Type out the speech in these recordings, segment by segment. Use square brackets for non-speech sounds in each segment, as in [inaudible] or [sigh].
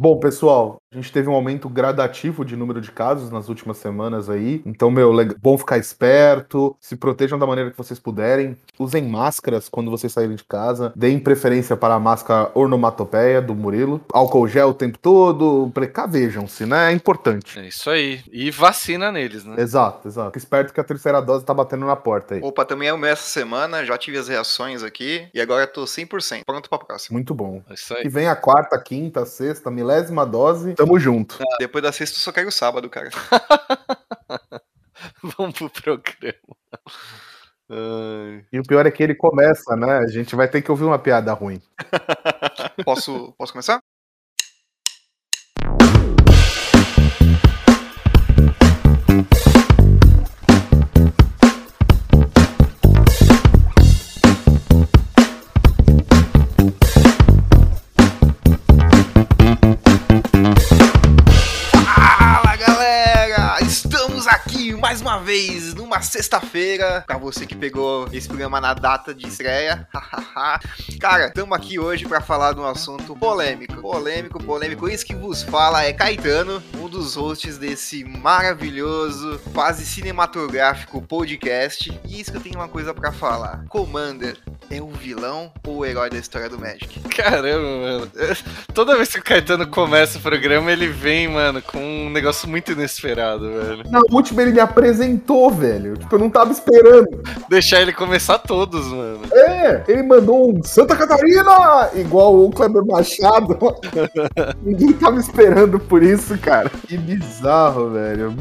Bom, pessoal, a gente teve um aumento gradativo de número de casos nas últimas semanas aí. Então, meu, bom ficar esperto, se protejam da maneira que vocês puderem. Usem máscaras quando vocês saírem de casa. Deem preferência para a máscara ornomatopeia do Murilo. Álcool gel o tempo todo. Precavejam-se, né? É importante. É isso aí. E vacina neles, né? Exato, exato. Fique esperto que a terceira dose tá batendo na porta aí. Opa, também é o meu essa semana. Já tive as reações aqui. E agora tô 100% pronto pra próxima. Muito bom. É isso aí. Que vem a quarta, quinta, sexta, milésima dose. Tamo junto. Ah, depois da sexta, eu só quero o sábado, cara. [laughs] Vamos pro programa. Ai. E o pior é que ele começa, né? A gente vai ter que ouvir uma piada ruim. posso, posso começar? Vez numa sexta-feira, pra você que pegou esse programa na data de estreia. Cara, estamos aqui hoje para falar de um assunto polêmico. Polêmico, polêmico. Isso que vos fala é Caetano, um dos hosts desse maravilhoso, quase cinematográfico podcast. E isso que eu tenho uma coisa para falar. Commander é o vilão ou o herói da história do Magic? Caramba, mano. [laughs] Toda vez que o Caetano começa o programa, ele vem, mano, com um negócio muito inesperado, velho. Na última ele me apresentou, velho. Tipo, eu não tava esperando. Deixar ele começar todos, mano. É, ele mandou um Santa Catarina! Igual o Kleber Machado. [laughs] Ninguém tava esperando por isso, cara. Que bizarro, velho.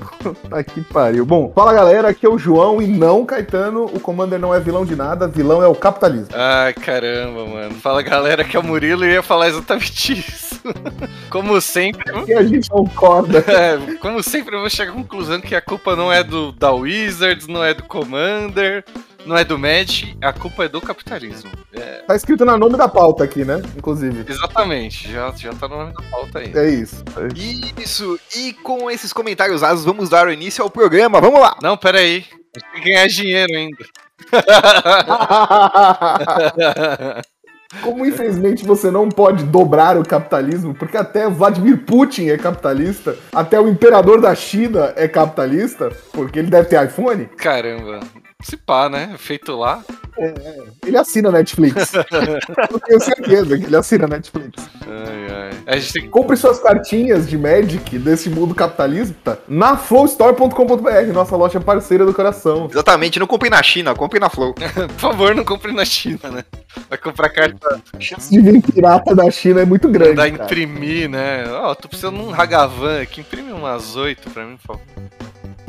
Tá que pariu. Bom, fala galera, aqui é o João e não Caetano. O Commander não é vilão de nada, vilão é o capitalismo. Ai, caramba, mano. Fala galera, que é o Murilo e ia falar exatamente isso. [laughs] Como sempre. E a gente concorda. [laughs] É, como sempre, eu vou chegar à conclusão que a culpa não é do da Wizards, não é do Commander, não é do Magic, a culpa é do capitalismo. É... Tá escrito no nome da pauta aqui, né? Inclusive. Exatamente, já, já tá no nome da pauta aí. É isso. É isso, e com esses comentários asos, vamos dar o início ao programa, vamos lá! Não, pera aí, a gente tem que ganhar dinheiro ainda. [laughs] [laughs] Como infelizmente você não pode dobrar o capitalismo, porque até Vladimir Putin é capitalista, até o imperador da China é capitalista, porque ele deve ter iPhone. Caramba, se pá, né? Feito lá. É, é. ele assina Netflix. [laughs] Eu tenho certeza que ele assina Netflix. Ai, ai. A gente tem que... Compre suas cartinhas de Magic desse mundo capitalista na flowstore.com.br, nossa loja parceira do coração. Exatamente, não compre na China, compre na Flow. [laughs] Por favor, não compre na China, né? Vai comprar carta. A chance de vir pirata da China é muito grande. Dá imprimir, né? Ó, oh, tô precisando de um Hagavan aqui, imprime umas oito pra mim, por favor.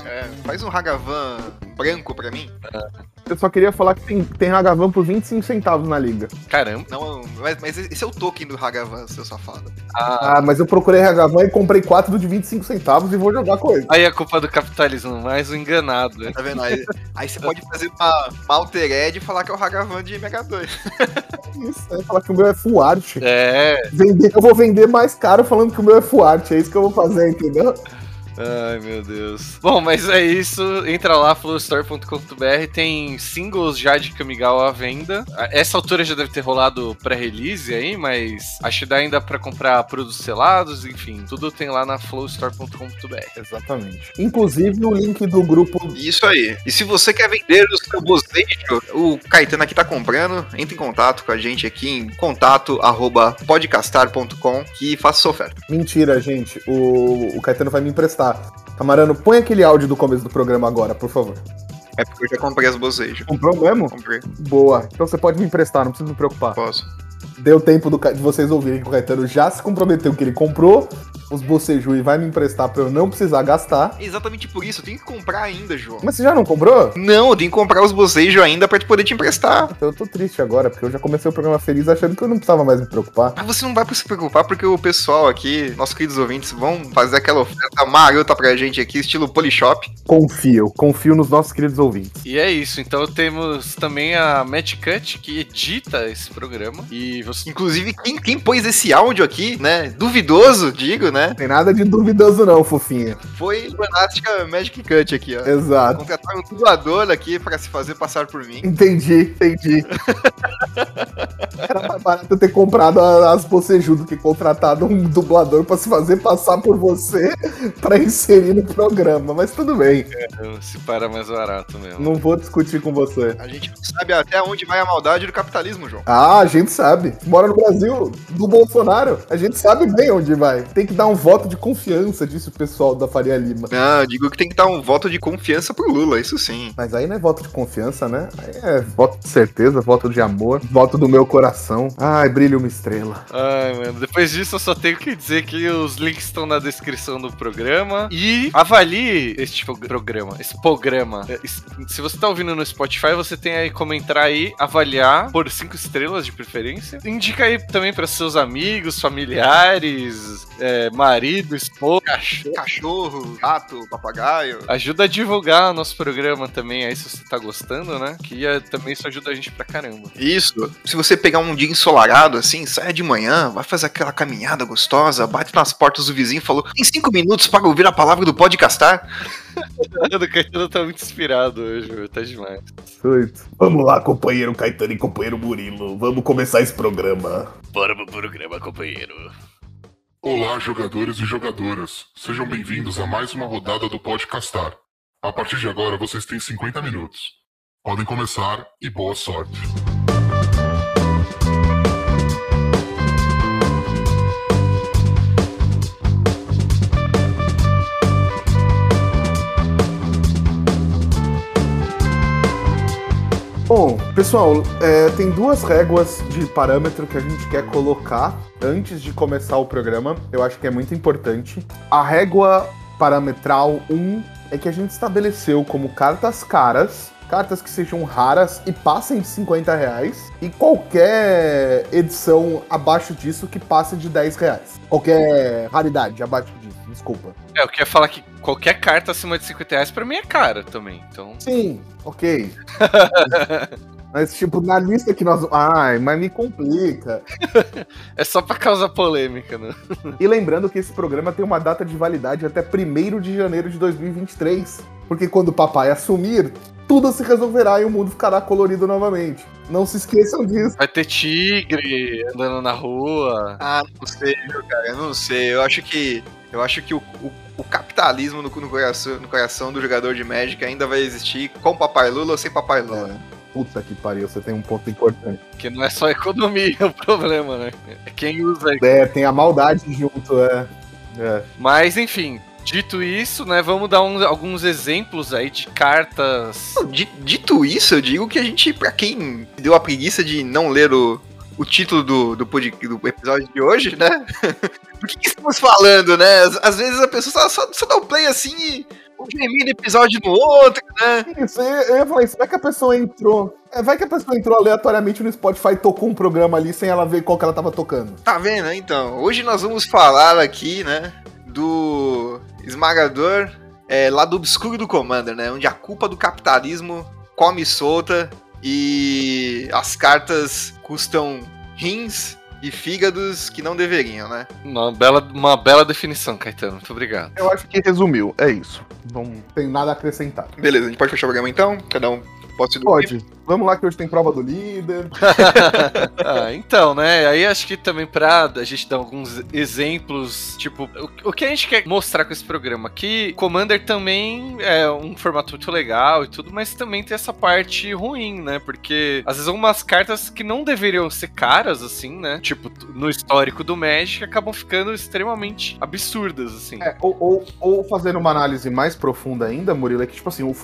É, faz um Hagavan branco pra mim. Eu só queria falar que tem, tem Hagavan por 25 centavos na liga. Caramba. Não, mas, mas esse é o token do Hagavan, seu safado. Ah, ah mas eu procurei Hagavan e comprei 4 do de 25 centavos e vou jogar com ele. Aí a culpa do capitalismo, mais um enganado. Né? Tá vendo? Aí, aí você pode fazer uma, uma alter ed e falar que é o Hagavan de Mega 2. Isso, é falar que o meu é full art. É. Vender, eu vou vender mais caro falando que o meu é full art, é isso que eu vou fazer, entendeu? Ai, meu Deus. Bom, mas é isso. Entra lá, flowstore.com.br. Tem singles já de Kamigawa à venda. Essa altura já deve ter rolado pré-release aí, mas acho que dá ainda para comprar produtos selados, enfim. Tudo tem lá na flowstore.com.br. Exatamente. Inclusive o link do grupo. Isso aí. E se você quer vender os seu bocejo, o Caetano aqui tá comprando, entre em contato com a gente aqui em contato arroba podcastar.com que faça sua oferta. Mentira, gente. O, o Caetano vai me emprestar Camarano, põe aquele áudio do começo do programa agora, por favor. É porque eu já comprei as bocejos. Comprou mesmo? Comprei. Boa. Então você pode me emprestar, não precisa me preocupar. Posso. Deu tempo do, de vocês ouvirem que o Caetano já se comprometeu que ele comprou os bocejos e vai me emprestar pra eu não precisar gastar. Exatamente por isso, eu tenho que comprar ainda, João. Mas você já não comprou? Não, eu tenho que comprar os bocejos ainda pra poder te emprestar. Então eu tô triste agora, porque eu já comecei o programa feliz achando que eu não precisava mais me preocupar. Mas você não vai se preocupar porque o pessoal aqui, nossos queridos ouvintes, vão fazer aquela oferta marota pra gente aqui, estilo Polishop. Confio, confio nos nossos queridos ouvintes. E é isso, então temos também a Match Cut, que edita esse programa. E você... Inclusive, quem, quem pôs esse áudio aqui, né, duvidoso, digo, né? Né? Tem nada de duvidoso não, fofinha. Foi Monástica Magic Cut aqui, ó. Exato. Contrataram um dublador aqui pra se fazer passar por mim. Entendi, entendi. [laughs] Era mais barato eu ter comprado as bocejudo que contratado um dublador pra se fazer passar por você [laughs] pra inserir no programa, mas tudo bem. Se para mais barato mesmo. Não vou discutir com você. A gente não sabe até onde vai a maldade do capitalismo, João. Ah, a gente sabe. Mora no Brasil do Bolsonaro. A gente sabe bem onde vai. Tem que dar um voto de confiança, disse o pessoal da Faria Lima. Não, eu digo que tem que dar um voto de confiança pro Lula, isso sim. Mas aí não é voto de confiança, né? Aí é voto de certeza, voto de amor, voto do meu coração. Ai, brilha uma estrela. Ai, mano. Depois disso, eu só tenho que dizer que os links estão na descrição do programa. E avalie este pro- programa, esse programa. É, Se você tá ouvindo no Spotify, você tem aí como entrar aí, avaliar por cinco estrelas de preferência. Indica aí também para seus amigos, familiares, é, marido, esposa, cachorro. Cachorro, gato, papagaio. Ajuda a divulgar o nosso programa também aí, se você tá gostando, né? Que é, também isso ajuda a gente pra caramba. Isso. Se você pegar um dia ensolarado assim, saia de manhã, vai fazer aquela caminhada gostosa, bate nas portas do vizinho e falou: tem cinco minutos para ouvir a palavra do podcastar. [laughs] O Caetano tá muito inspirado hoje, meu, tá demais. Vamos lá, companheiro Caetano e companheiro Murilo. Vamos começar esse programa. Bora pro programa, companheiro. Olá, jogadores e jogadoras. Sejam bem-vindos a mais uma rodada do Podcastar. A partir de agora, vocês têm 50 minutos. Podem começar e boa sorte. Bom, pessoal, é, tem duas réguas de parâmetro que a gente quer colocar antes de começar o programa. Eu acho que é muito importante. A régua parametral 1 é que a gente estabeleceu como cartas caras, cartas que sejam raras e passem de 50 reais, e qualquer edição abaixo disso que passe de 10 reais. Qualquer raridade abaixo disso, desculpa. É, eu queria falar que qualquer carta acima de 50 reais pra mim é cara também. Então, Sim, ok. [laughs] Mas, tipo, na lista que nós. Ai, mas me complica. [laughs] é só pra causar polêmica, né? E lembrando que esse programa tem uma data de validade até 1 de janeiro de 2023. Porque quando o papai assumir, tudo se resolverá e o mundo ficará colorido novamente. Não se esqueçam disso. Vai ter tigre andando na rua. Ah, não sei, viu, cara? Eu não sei. Eu acho que. Eu acho que o, o, o capitalismo no, no coração, no coração do jogador de Magic ainda vai existir com Papai Lula ou sem Papai Lula. É, puta que pariu, você tem um ponto importante. Que não é só economia [laughs] o problema, né? É quem usa. É, tem a maldade junto, é. É. Mas, enfim. Dito isso, né, vamos dar uns- alguns exemplos aí de cartas. Di- Dito isso, eu digo que a gente, pra quem deu a preguiça de não ler o, o título do, do, do episódio de hoje, né? [laughs] Do que, que estamos falando, né? Às, às vezes a pessoa só, só, dá um play assim e um episódio no outro, né? Isso, eu eu ia falar isso. Vai que a pessoa entrou. É, vai que a pessoa entrou aleatoriamente no Spotify e tocou um programa ali sem ela ver qual que ela tava tocando. Tá vendo? Então, hoje nós vamos falar aqui, né, do esmagador é, lado obscuro do Commander, né? Onde a culpa do capitalismo come solta e as cartas custam rins e fígados que não deveriam, né? Uma bela, uma bela definição, Caetano. Muito obrigado. Eu acho que resumiu, é isso. Não tem nada a acrescentar. Beleza, a gente pode fechar o programa então? Cada um pode se dormir? Pode. Vamos lá que hoje tem prova do líder. [laughs] ah, então, né? Aí acho que também pra a gente dar alguns exemplos, tipo, o, o que a gente quer mostrar com esse programa? Que Commander também é um formato muito legal e tudo, mas também tem essa parte ruim, né? Porque às vezes algumas cartas que não deveriam ser caras, assim, né? Tipo, no histórico do Magic, acabam ficando extremamente absurdas, assim. É, ou, ou, ou fazendo uma análise mais profunda ainda, Murilo, é que, tipo assim, o,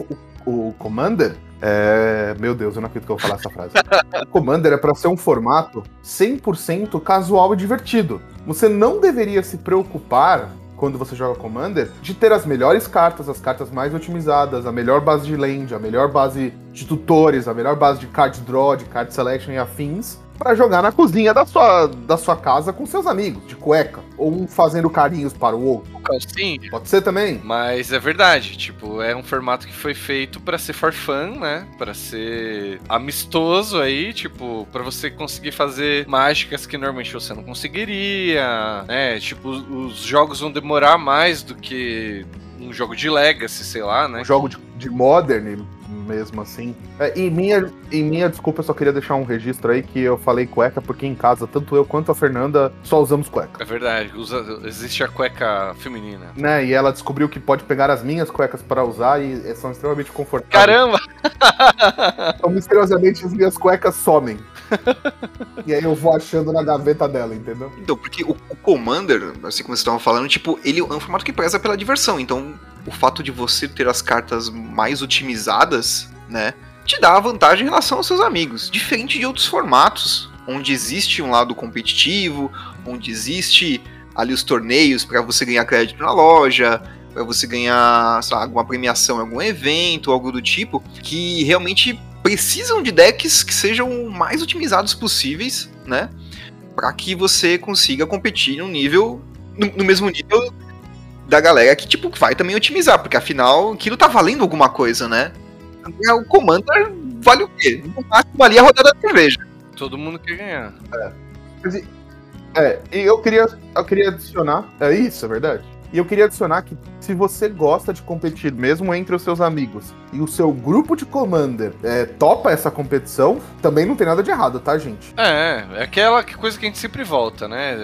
o, o Commander. É... Meu Deus, eu não acredito que eu vou falar essa frase. [laughs] Commander é pra ser um formato 100% casual e divertido. Você não deveria se preocupar. Quando você joga Commander, de ter as melhores cartas, as cartas mais otimizadas, a melhor base de land, a melhor base de tutores, a melhor base de card draw, de card selection e afins, pra jogar na cozinha da sua, da sua casa com seus amigos, de cueca. Ou um fazendo carinhos para o outro. Calcinha. Pode ser também? Mas é verdade, tipo, é um formato que foi feito pra ser for fun, né? Pra ser amistoso aí, tipo, pra você conseguir fazer mágicas que normalmente você não conseguiria, né? Tipo, os jogos vão demorar mais do que um jogo de Legacy, sei lá, né? Um jogo de, de Modern mesmo assim. É, em, minha, em minha desculpa, eu só queria deixar um registro aí que eu falei cueca, porque em casa, tanto eu quanto a Fernanda só usamos cueca. É verdade, usa, existe a cueca feminina. Né, e ela descobriu que pode pegar as minhas cuecas para usar e são extremamente confortáveis. Caramba! [laughs] Então, misteriosamente, as minhas cuecas somem. e aí eu vou achando na gaveta dela, entendeu? Então, porque o, o Commander, assim como vocês estavam falando, tipo, ele é um formato que preza pela diversão. Então, o fato de você ter as cartas mais otimizadas, né, te dá a vantagem em relação aos seus amigos. Diferente de outros formatos, onde existe um lado competitivo, onde existe ali os torneios para você ganhar crédito na loja, para você ganhar lá, alguma premiação em algum evento, algo do tipo, que realmente precisam de decks que sejam mais otimizados possíveis, né? Para que você consiga competir no nível no, no, mesmo nível da galera que tipo vai também otimizar, porque afinal aquilo tá valendo alguma coisa, né? O Commander vale o quê? No máximo valia a rodada da cerveja. Todo mundo quer ganhar. É. É, e eu queria, eu queria adicionar. É isso, é verdade. E eu queria adicionar que se você gosta de competir mesmo entre os seus amigos e o seu grupo de Commander é, topa essa competição, também não tem nada de errado, tá, gente? É, é aquela coisa que a gente sempre volta, né?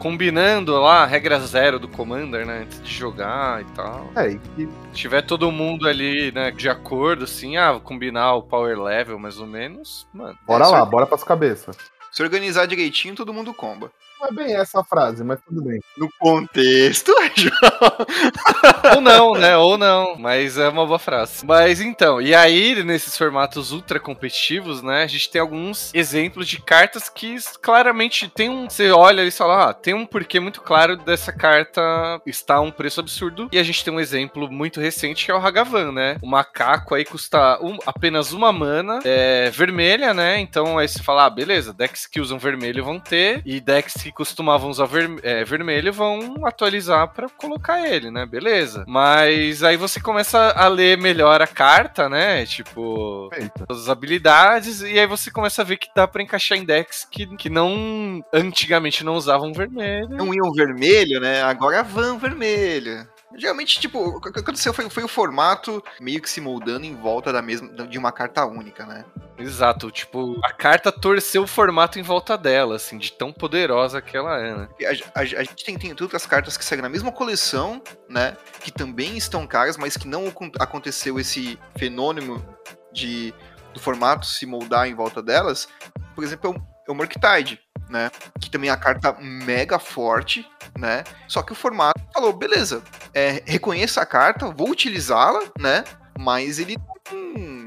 Combinando lá a regra zero do Commander, né? Antes de jogar e tal. É, e Se tiver todo mundo ali, né, de acordo, assim, ah, combinar o power level mais ou menos, mano. bora É, lá, bora pras cabeças. Se organizar direitinho, todo mundo comba. Não é bem essa a frase, mas tudo bem. No contexto, [laughs] Ou não, né? Ou não. Mas é uma boa frase. Mas então, e aí, nesses formatos ultra competitivos, né? A gente tem alguns exemplos de cartas que claramente tem um. Você olha e fala, ah, tem um porquê muito claro dessa carta está a um preço absurdo. E a gente tem um exemplo muito recente que é o Hagavan, né? O macaco aí custa um- apenas uma mana é, vermelha, né? Então aí você fala, ah, beleza, decks que usam vermelho vão ter, e decks que costumavam usar ver- é, vermelho vão atualizar pra colocar ele, né? Beleza. Mas aí você começa a ler melhor a carta, né? Tipo, Eita. as habilidades, e aí você começa a ver que dá pra encaixar em decks que, que não antigamente não usavam vermelho. não iam vermelho, né? Agora vão vermelho. Geralmente, tipo, o que aconteceu foi, foi o formato meio que se moldando em volta da mesma de uma carta única, né? Exato, tipo, a carta torceu o formato em volta dela, assim, de tão poderosa que ela é, né? A, a- a gente tem, tem outras cartas que saem na mesma coleção, né? Que também estão caras, mas que não acon- aconteceu esse fenômeno de do formato se moldar em volta delas. Por exemplo, é o, é o Murktide, né? Que também é uma carta mega forte, né? Só que o formato falou, beleza, é, reconheço a carta, vou utilizá-la, né? Mas ele não,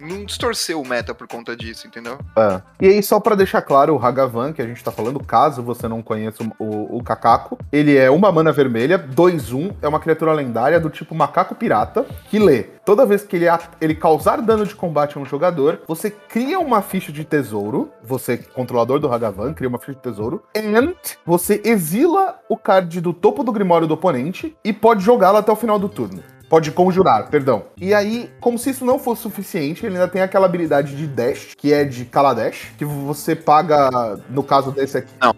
não distorceu o meta por conta disso, entendeu? É. E aí, só pra deixar claro, o Hagavan, que a gente tá falando, caso você não conheça o, o, o Kakaku, ele é uma mana vermelha, 2-1, é uma criatura lendária do tipo macaco pirata, que lê. Toda vez que ele, ele causar dano de combate a um jogador, você cria uma ficha de tesouro, você, controlador do Hagavan, cria uma ficha de tesouro, and você exila o card do topo do grimório do oponente e pode jogá-lo até o final do turno. Pode conjurar, perdão. E aí, como se isso não fosse suficiente, ele ainda tem aquela habilidade de dash, que é de Kaladesh, que você paga, no caso desse aqui, Não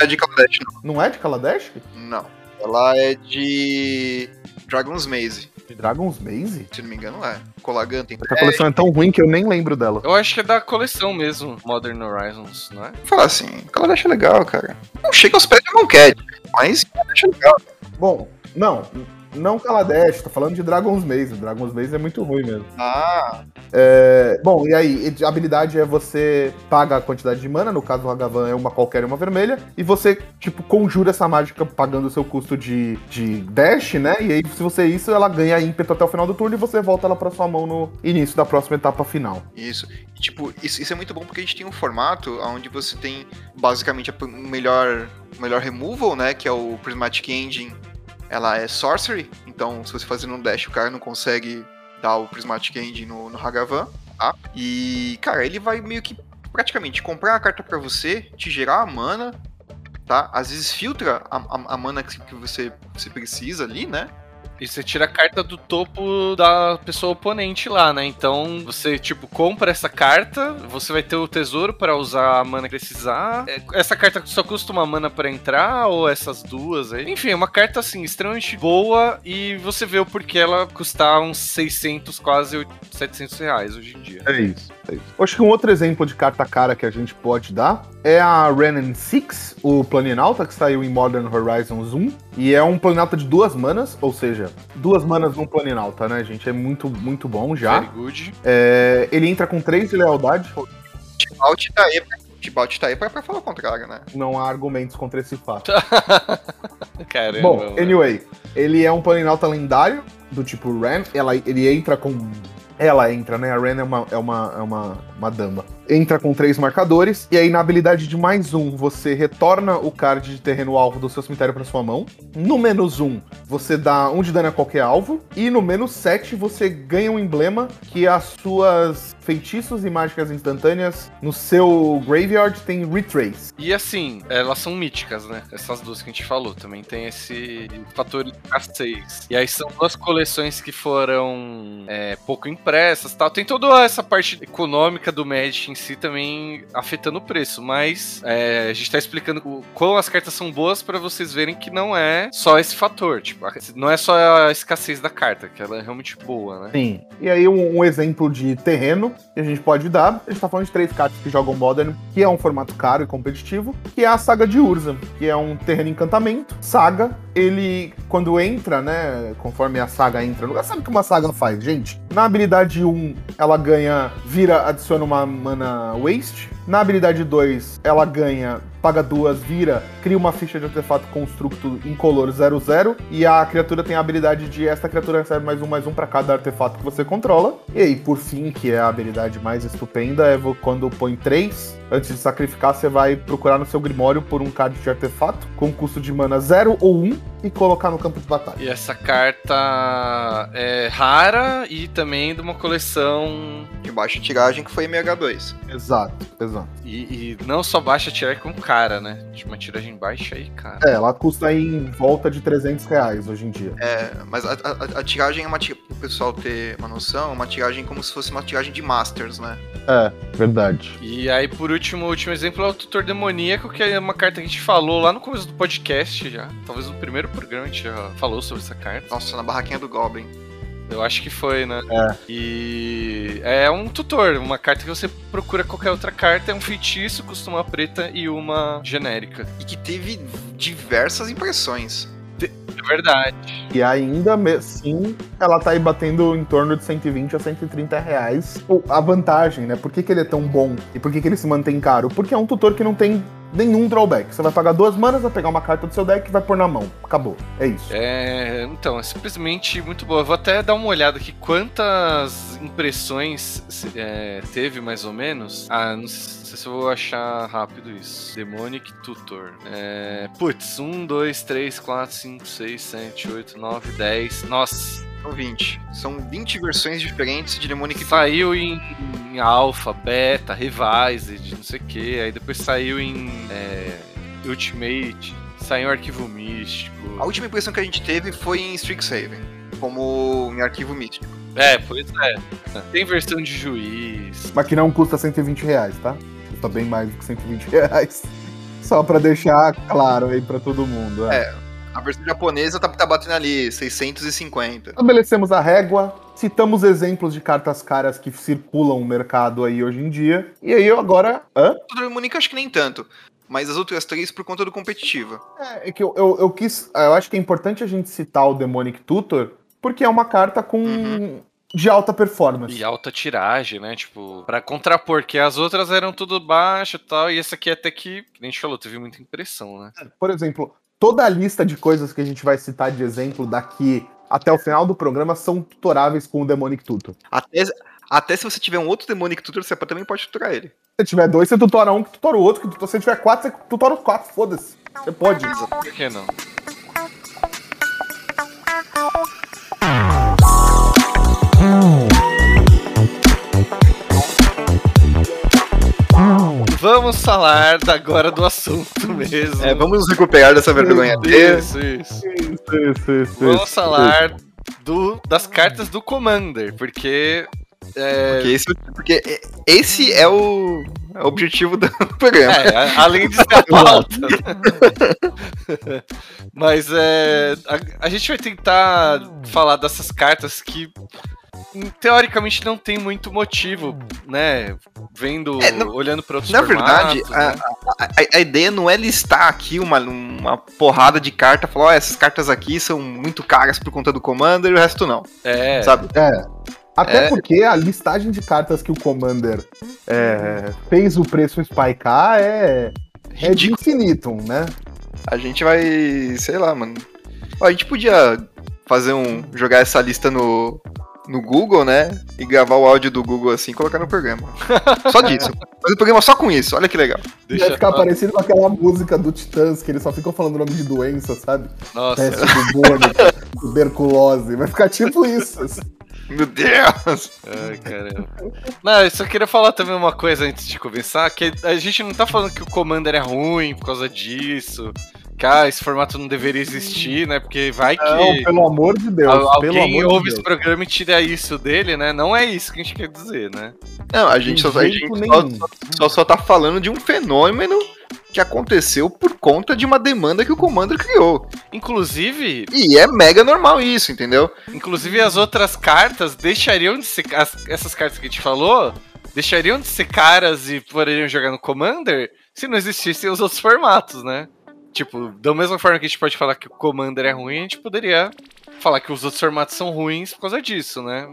é de Kaladesh, não é de Kaladesh? não. Não. Ela é de Dragon's Maze. De Dragon's Maze? Se não me engano, é. Colagan tem. Essa coleção é tão ruim que eu nem lembro dela. Eu acho que é da coleção mesmo, Modern Horizons, não é? Vou falar assim, Kaladesh é legal, cara. Não chega aos pés de Monked, mas Kaladesh é legal. Bom, não, não Kaladesh, tô falando de Dragon's Maze. Dragon's Maze é muito ruim mesmo. Ah, É, bom, e aí, a habilidade é você paga a quantidade de mana, no caso do Hagavan é uma qualquer e uma vermelha, e você, tipo, conjura essa mágica pagando o seu custo de, de dash, né? E aí, se você isso, ela ganha ímpeto até o final do turno e você volta ela pra sua mão no início da próxima etapa final. isso. E, tipo, isso, isso é muito bom porque a gente tem um formato onde você tem basicamente o melhor, o melhor removal, né? Que é o Prismatic Engine. Ela é Sorcery, então se você fazer um dash, o cara não consegue dar o Prismatic Engine no, no Hagavan, tá? E, cara, ele vai meio que praticamente comprar a carta para você, te gerar a mana, tá? Às vezes filtra a, a, a mana que, que você, você precisa ali, né? E você tira a carta do topo da pessoa oponente lá, né? Então você, tipo, compra essa carta, você vai ter o tesouro para usar a mana que precisar. É, essa carta só custa uma mana para entrar, ou essas duas aí. Enfim, é uma carta, assim, extremamente boa e você vê o porquê ela custar uns 600, quase 700 reais hoje em dia. É isso. É isso. Acho que um outro exemplo de carta cara que a gente pode dar é a Renan 6, o Planinauta, que saiu em Modern Horizons 1. E é um Planinauta de duas manas, ou seja, duas manas num Planinauta, né, gente? É muito, muito bom já. Very good. É, ele entra com 3 de lealdade. Tibalt tá aí pra, Tibalt tá aí pra, pra falar o contrário, né? Não há argumentos contra esse fato. [laughs] Caramba. Bom, anyway, ele é um Planinauta lendário, do tipo Ren. Ela, ele entra com. Ela entra, né? A Ren é uma, é uma, é uma, uma dama. Entra com três marcadores, e aí na habilidade de mais um, você retorna o card de terreno alvo do seu cemitério para sua mão. No menos um, você dá um de dano a qualquer alvo. E no menos sete, você ganha um emblema que as suas feitiços e mágicas instantâneas no seu graveyard tem retrace. E assim, elas são míticas, né? Essas duas que a gente falou. Também tem esse fator de. E aí são duas coleções que foram é, pouco impressas tal. Tem toda essa parte econômica do Magic em si também afetando o preço. Mas é, a gente tá explicando quão as cartas são boas para vocês verem que não é só esse fator. Tipo, não é só a escassez da carta, que ela é realmente boa, né? Sim. E aí, um, um exemplo de terreno que a gente pode dar, a gente tá falando de três cartas que jogam Modern, que é um formato caro e competitivo, que é a Saga de Urza, que é um terreno encantamento. Saga, ele, quando entra, né, conforme a saga entra no lugar, sabe o que uma saga faz, gente? Na habilidade 1, ela ganha, vira, adiciona uma mana waste. Na habilidade 2, ela ganha, paga duas, vira, cria uma ficha de artefato constructo incolor 00 e a criatura tem a habilidade de esta criatura recebe mais um, mais um pra cada artefato que você controla. E aí, por fim, que é a habilidade mais estupenda, é quando põe 3, antes de sacrificar, você vai procurar no seu grimório por um card de artefato com custo de mana 0 ou 1 e colocar no campo de batalha. E essa carta é rara e também de uma coleção. De baixa tiragem que foi MH2. Exato, exato. E, e não só baixa tirar com cara, né? De uma tiragem baixa aí, cara. É, ela custa aí em volta de 300 reais hoje em dia. É, mas a, a- a tiragem é uma tiragem, pro pessoal ter uma noção, é uma tiragem como se fosse uma tiragem de Masters, né? É, verdade. E aí, por último, o último exemplo é o Tutor Demoníaco, que é uma carta que a gente falou lá no começo do podcast já. Talvez no primeiro programa a gente já falou sobre essa carta. Nossa, na barraquinha do Goblin. Eu acho que foi, né? É. E é um tutor, uma carta que você procura qualquer outra carta, é um feitiço, custa uma preta e uma genérica. E que teve diversas impressões. É verdade. E ainda assim, ela tá aí batendo em torno de 120 a 130 reais. A vantagem, né? Por que, que ele é tão bom e por que, que ele se mantém caro? Porque é um tutor que não tem nenhum drawback. Você vai pagar duas manas, vai pegar uma carta do seu deck e vai pôr na mão. Acabou. É isso. É, então, é simplesmente muito boa. Eu vou até dar uma olhada aqui quantas impressões é, teve, mais ou menos. Ah, não sei se eu vou achar rápido isso. Demonic Tutor. É, putz, 1, 2, 3, 4, 5, 6, 7, 8, 9, 10. Nossa, São 20. São 20 versões diferentes de Demonic saiu em, em Alpha, Beta, Revised, não sei o que. Aí depois saiu em é, Ultimate, saiu em Arquivo Místico. A última impressão que a gente teve foi em Strixhaven, como em arquivo místico. É, pois é. Tem versão de juiz. Mas que não custa 120 reais, tá? Custa bem mais do que 120 reais. [laughs] Só pra deixar claro aí pra todo mundo. é. É. A versão japonesa tá, tá batendo ali 650. Estabelecemos a régua, citamos exemplos de cartas caras que circulam o mercado aí hoje em dia. E aí eu agora. Hã? O Demonic acho que nem tanto, mas as outras três por conta do competitiva. É, é que eu, eu, eu quis. Eu acho que é importante a gente citar o Demonic Tutor, porque é uma carta com. Uhum. de alta performance. E alta tiragem, né? Tipo, pra contrapor, que as outras eram tudo baixo e tal, e essa aqui até que, que nem a gente falou, teve muita impressão, né? Por exemplo, toda a lista de coisas que a gente vai citar de exemplo daqui até o final do programa são tutoráveis com o Demonic Tutor. Até, até se você tiver um outro Demonic Tutor, você também pode tutorar ele. Se tiver dois, você tutora um, que tutora o outro. Que tutora... Se tiver quatro, você tutora os quatro. Foda-se. Você pode. Por que não? Vamos falar agora do assunto mesmo. É, vamos nos recuperar dessa vergonha. Isso, isso. Isso, isso, isso. Vamos isso. falar do, das cartas do Commander, porque. É, Porque esse, porque esse é o, é o objetivo do [laughs] programa. é, além de ser a pauta. [laughs] Mas é. A, a gente vai tentar falar dessas cartas que. Teoricamente não tem muito motivo, né? Vendo, É, na- olhando para outros Na verdade, formatos, a, né? a- a- a ideia não é listar aqui uma, uma porrada de carta, falar, ó, essas cartas aqui são muito caras por conta do Commander e o resto não, É, sabe? É. Até É. porque a listagem de cartas que o Commander é, fez o preço spikear é, é de infinitum, né? A gente vai, sei lá, mano. Ó, a gente podia fazer um. jogar essa lista no, no Google, né? E gravar o áudio do Google assim e colocar no programa. Só disso. Fazer o programa só com isso, olha que legal. deixa Vai ficar parecido com aquela música do Titãs, que eles só ficam falando o nome de doença, sabe? Nossa, Peste bubônica, [laughs] tuberculose. Vai ficar tipo isso. assim. Meu Deus! Ai, caramba. Não, eu só queria falar também uma coisa antes de começar, que a gente não tá falando que o Commander é ruim por causa disso, ah, esse formato não deveria existir, né? Porque vai que Não, pelo amor de Deus. al- pelo alguém amor ouve de esse Deus. programa e tira isso dele, né? Não é isso que a gente quer dizer, né? Não, a gente, só, a gente só, só, só tá falando de um fenômeno que aconteceu por conta de uma demanda que o Commander criou. Inclusive, E é mega normal isso, entendeu? inclusive as outras cartas deixariam de ser as- essas cartas que a gente falou, deixariam de ser caras e poderiam jogar no Commander se não existissem os outros formatos, né? Tipo, da mesma forma que a gente pode falar que o Commander é ruim, a gente poderia falar que os outros formatos são ruins por causa disso, né?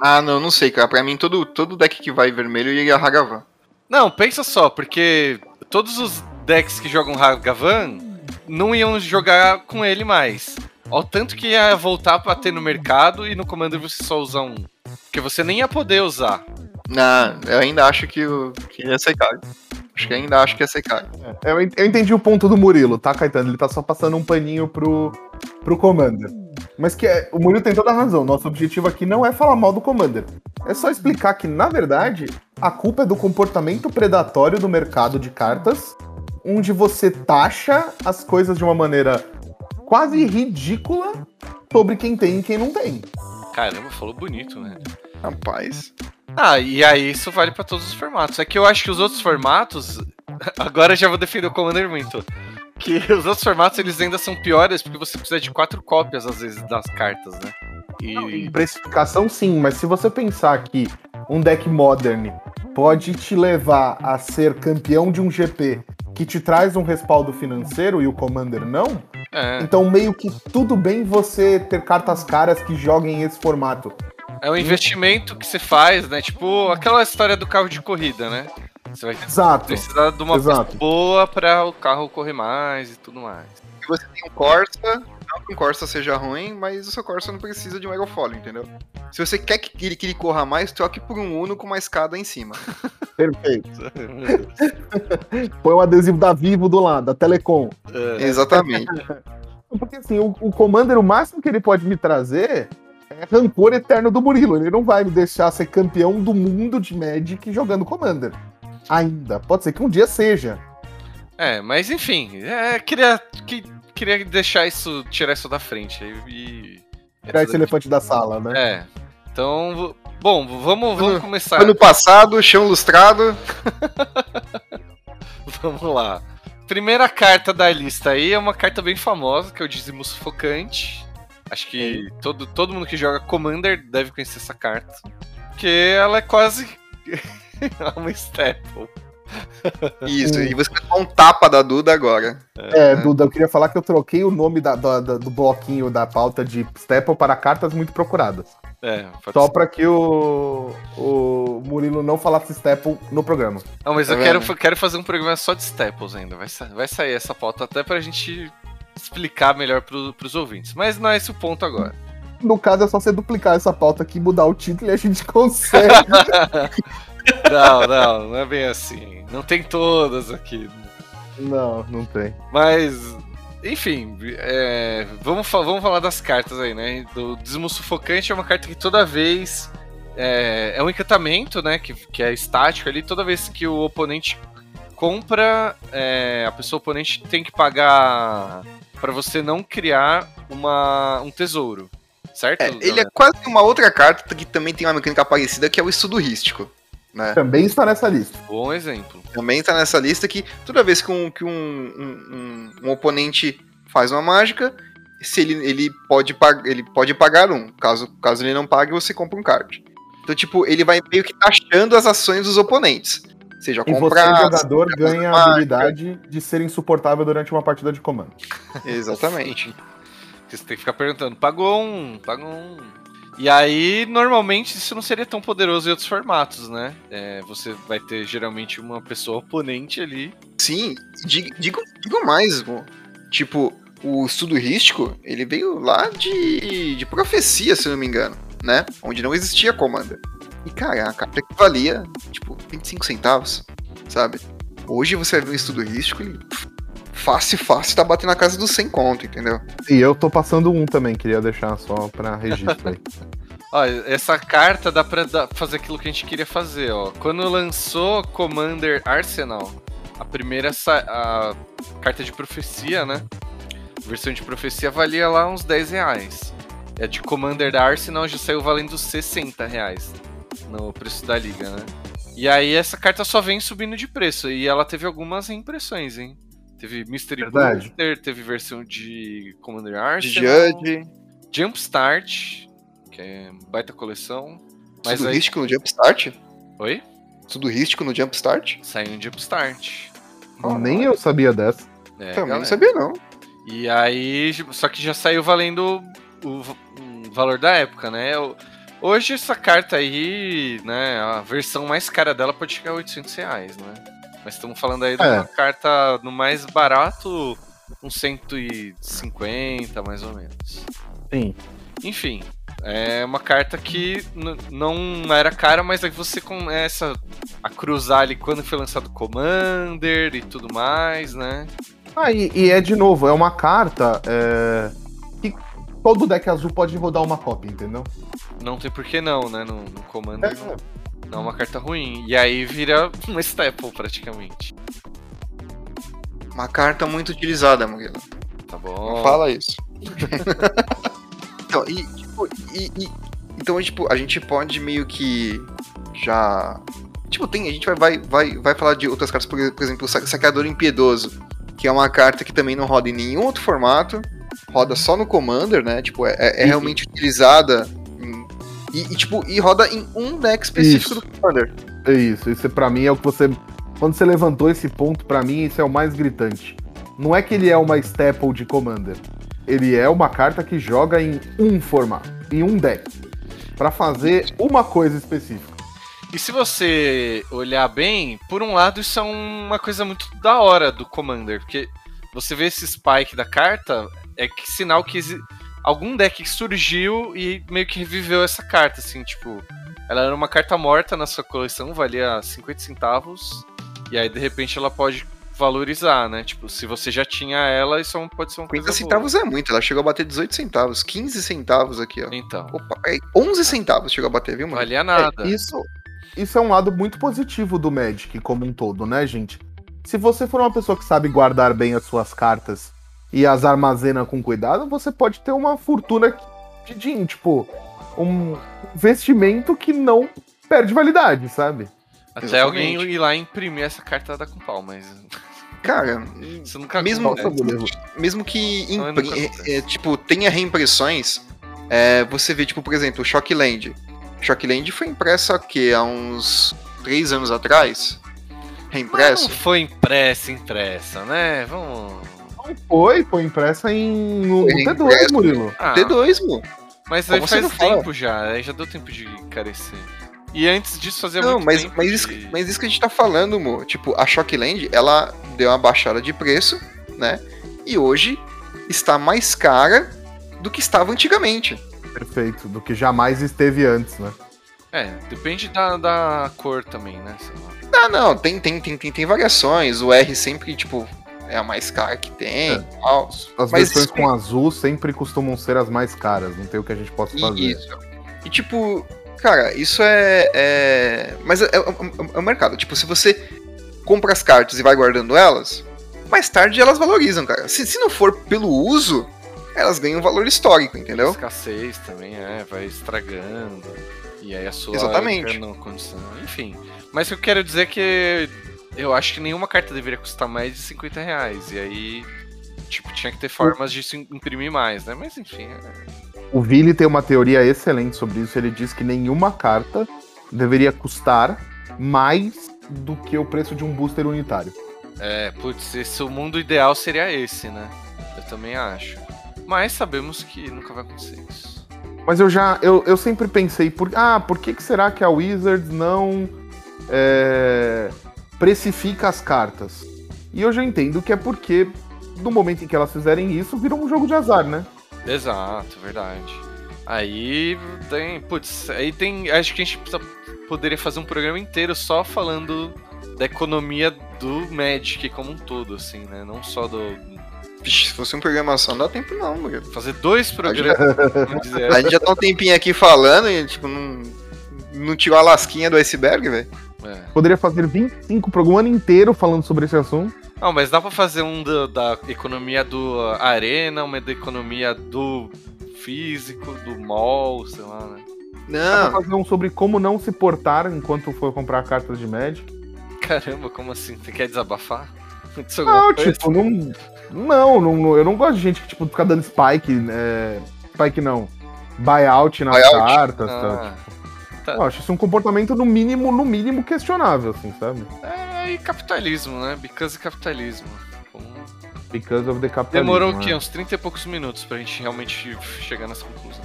Ah, não, não sei, cara. Pra mim, todo, todo deck que vai vermelho ia Hagavan. Não, pensa só, porque todos os decks que jogam Hagavan não iam jogar com ele mais. Ao tanto que ia voltar pra ter no mercado e no Commander você só usa um. Porque você nem ia poder usar. Não, eu ainda acho que, o, que ia ser caro. Acho que ainda acho que ia ser caro. Eu, en- eu entendi o ponto do Murilo, tá, Caetano? Ele tá só passando um paninho pro, pro Commander. Mas que é, o Murilo tem toda a razão. Nosso objetivo aqui não é falar mal do Commander. É só explicar que, na verdade, a culpa é do comportamento predatório do mercado de cartas, onde você taxa as coisas de uma maneira quase ridícula sobre quem tem e quem não tem. Caramba, falou bonito, né? Rapaz. Ah, e aí isso vale pra todos os formatos. É que eu acho que os outros formatos. [laughs] Agora já vou defender o Commander muito. Que [laughs] os outros formatos eles ainda são piores porque você precisa de quatro cópias às vezes das cartas, né? E. Em precificação, sim, mas se você pensar que um deck modern pode te levar a ser campeão de um GP que te traz um respaldo financeiro e o Commander não, É, então meio que tudo bem você ter cartas caras que joguem esse formato. É um investimento que você faz, né? Tipo aquela história do carro de corrida, né? Você vai Exato. precisar de uma Exato. boa pra o carro correr mais e tudo mais. Se você tem um Corsa, não que um Corsa seja ruim, mas o seu Corsa não precisa de um aerofólio, entendeu? Se você quer que ele, que ele corra mais, troque por um Uno com uma escada em cima. [laughs] Perfeito. [laughs] Põe um adesivo da Vivo do lado, da Telecom. É, Exatamente. [laughs] Porque assim, o, o Commander, o máximo que ele pode me trazer é rancor eterno do Murilo. Ele não vai me deixar ser campeão do mundo de Magic jogando Commander. Ainda. Pode ser que um dia seja. É, mas enfim, é, queria, que, queria deixar isso, tirar isso da frente e. Tirar esse elefante da sala, né? É. Então, bom, vamos, vamos Ano- começar. Ano passado, chão lustrado. [laughs] Vamos lá. Primeira carta da lista aí é uma carta bem famosa, que é o Dízimo Sufocante. Acho que todo, todo mundo que joga Commander deve conhecer essa carta. Porque ela é quase [laughs] uma staple. Isso, e você vai um tapa da Duda agora. É, Duda, eu queria falar que eu troquei o nome da- da- da- do bloquinho da pauta de Staple para cartas muito procuradas. É, Só para que o, o Murilo não falasse Staple no programa. Não, mas Tá eu quero, vendo? quero fazer um programa só de staples ainda. Vai, vai sair essa pauta até pra gente explicar melhor pro, pros ouvintes. Mas não é esse o ponto agora. No caso, é só você duplicar essa pauta aqui, mudar o título e a gente [laughs] consegue. [laughs] Não, não, não é bem assim. Não tem todas aqui. não, não tem. Mas, enfim, é, vamos, vamos falar das cartas aí, né? Do Dízimo Sufocante é uma carta que toda vez. É, é um encantamento, né? Que, que é estático ali. Toda vez que o oponente compra, é, a pessoa oponente tem que pagar pra você não criar uma, um tesouro. Certo? É, ele é quase uma outra carta que também tem uma mecânica parecida, que é o estudo rístico. Né? Também está nessa lista. Bom exemplo. Também tá nessa lista que toda vez que um, que um, um, um- um oponente faz uma mágica, se ele, ele, pode, ele pode pagar um. Caso, caso ele não pague, você compra um card. Então, tipo, ele vai meio que taxando as ações dos oponentes. Seja E você, comprar. jogador, ganha a habilidade de ser insuportável durante uma partida de comando. [laughs] Exatamente. Porque Você tem que ficar perguntando, pagou um, pagou um. E aí, normalmente, isso não seria tão poderoso em outros formatos, né? É, você vai ter geralmente uma pessoa oponente ali. Sim, digo, digo, digo mais, pô. tipo, o estudo rístico, ele veio lá de, de profecia, se não me engano, né? Onde não existia Commander. E, cara, a carta que valia, tipo, 25 centavos, sabe? Hoje você vai ver um estudo ele pff, fácil, fácil, tá batendo na casa dos 100 conto, entendeu? E eu tô passando um também, queria deixar só pra registro aí. [laughs] Ó, essa carta dá pra fazer aquilo que a gente queria fazer, ó. Quando lançou Commander Arsenal, a primeira a carta de profecia, né? A versão de profecia valia lá uns 10 reais. E a de Commander da Arsenal já saiu valendo 60 reais no preço da liga, né? E aí essa carta só vem subindo de preço. E ela teve algumas reimpressões, hein? Teve Mystery Verdade. Booster, teve versão de Commander De Arsenal. Judge, Jumpstart, que é baita coleção. Mas estudo aí. rístico no Jumpstart? Oi? Estudo rístico no Jumpstart? Saiu um Jumpstart. Nem eu sabia dessa. É, Também galera. não sabia, não. E aí. Só que já saiu valendo o, o valor da época, né? Hoje essa carta aí, né? A versão mais cara dela pode chegar a 800 reais, né? Mas estamos falando aí de É. uma carta no mais barato, uns 150, mais ou menos. Sim. Enfim, é uma carta que não era cara, mas aí você começa a cruzar ali quando foi lançado o Commander e tudo mais, né? Ah, e, e é de novo, é uma carta é, que todo deck azul pode rodar uma cópia, entendeu? Não tem por que não, né? No, no Commander não, não é uma carta ruim. E aí vira uma [laughs] staple praticamente. Uma carta muito utilizada, Murilo. Tá bom? Não fala isso. [laughs] então, e, tipo, e- e- então, tipo, a gente pode meio que já. Tipo, tem, a gente vai, vai, vai, vai falar de outras cartas, por, exemplo, o Sa- Saqueador Impiedoso, que é uma carta que também não roda em nenhum outro formato, roda só no Commander, né? Tipo, é, é- é realmente utilizada e, e, tipo, e roda em um deck específico Isso. do Commander. É isso, isso pra mim é o que você. Quando você levantou esse ponto, pra mim, isso é o mais gritante. Não é que ele é uma staple de Commander. Ele é uma carta que joga em um formato, em um deck. Pra fazer uma coisa específica. E se você olhar bem, por um lado, isso é uma coisa muito da hora do Commander, porque você vê esse spike da carta, é que sinal que exi- algum deck surgiu e meio que reviveu essa carta, assim, tipo, ela era uma carta morta na sua coleção, valia 50 centavos, e aí de repente ela pode valorizar, né? Tipo, se você já tinha ela, isso é um- pode ser uma 50 coisa centavos é muito, ela chegou a bater 18 centavos, 15 centavos aqui, ó. boa. Então, Opa, peraí, 11 centavos chegou a bater, viu, mano? valia nada. É, isso, isso é um lado muito positivo do Magic como um todo, né, gente? Se você for uma pessoa que sabe guardar bem as suas cartas e as armazena com cuidado, você pode ter uma fortuna de din, tipo, um investimento que não perde validade, sabe? Até Exatamente. alguém ir lá imprimir essa carta da com pau, mas [laughs] Cara, isso nunca mesmo, acontece. [laughs] mesmo que impri- acontece. é, é, tipo, tenha reimpressões, é, você vê, tipo, por exemplo, o Shockland. Shockland foi impressa aqui há uns 3 anos atrás. Mas Reimpresso. não foi impressa, impressa, né? Vamos. Foi, foi impressa em no, Foi no T2, impresso. Murilo. Ah, T2, mano. mas aí faz fala? tempo já, aí já deu tempo de carecer. E antes disso fazia Não, muito mas, tempo. mas, isso, de- mas isso que a gente tá falando, mo. Tipo, a Shockland, ela deu uma baixada de preço, né? E hoje está mais cara do que estava antigamente. Perfeito, do que jamais esteve antes, né? É, depende da, da cor também, né? sei lá. Ah, não, tem, tem, tem, tem, tem variações. O R sempre, tipo, é a mais cara que tem. É. tal. As Mas versões isso- com azul sempre costumam ser as mais caras, não tem o que a gente possa fazer. Isso. E tipo, cara, isso é. é... Mas é, é, é- é o mercado. Tipo, se você compra as cartas e vai guardando elas, mais tarde elas valorizam, cara. Se, se não for pelo uso, elas ganham valor histórico, entendeu? Escassez também, é, vai estragando. E aí a sua Exatamente. não condição. Enfim. Mas o que eu quero dizer é que eu acho que nenhuma carta deveria custar mais de 50 reais. E aí, tipo, tinha que ter formas de se imprimir mais, né? Mas enfim. é- O Vili tem uma teoria excelente sobre isso. Ele diz que nenhuma carta deveria custar mais do que o preço de um booster unitário. É, putz, esse, o mundo ideal seria esse, né? Eu também acho. Mas sabemos que nunca vai acontecer isso. Mas eu já. Eu, eu sempre pensei, por, ah, por que, que será que a Wizards não é, precifica as cartas? E eu já entendo que é porque, no momento em que elas fizerem isso, virou um jogo de azar, né? Exato, verdade. Aí tem. Putz, aí tem. Acho que a gente precisa- poderia fazer um programa inteiro só falando da economia do Magic como um todo, assim, né? Não só do. Vixe, se fosse um programa só, não dá tempo não, mano. Fazer dois programas. vamos dizer. [laughs] A gente já tá um tempinho aqui falando e, tipo, não, não tirou a lasquinha do iceberg, velho. É. Poderia fazer 25 pro ano inteiro falando sobre esse assunto. Não, mas dá pra fazer um do- da economia do Arena, uma da economia do físico, do mall, sei lá, né? Dá Não, pra fazer um sobre como não se portar enquanto for comprar cartas de Magic. Caramba, como assim? Você quer desabafar? Alguma Não, coisa? tipo, não. Não, não, eu não gosto de gente que, tipo, fica dando spike. É, spike não. Buyout nas Buyout. cartas. Tá? Ah, Eu acho isso um comportamento, no mínimo, no mínimo, questionável, assim, sabe? é, e capitalismo, né? Because capitalismo. Como- Because of the capitalism. Demorou o né? quê? Uns 30 e poucos minutos pra gente realmente chegar nessa conclusão.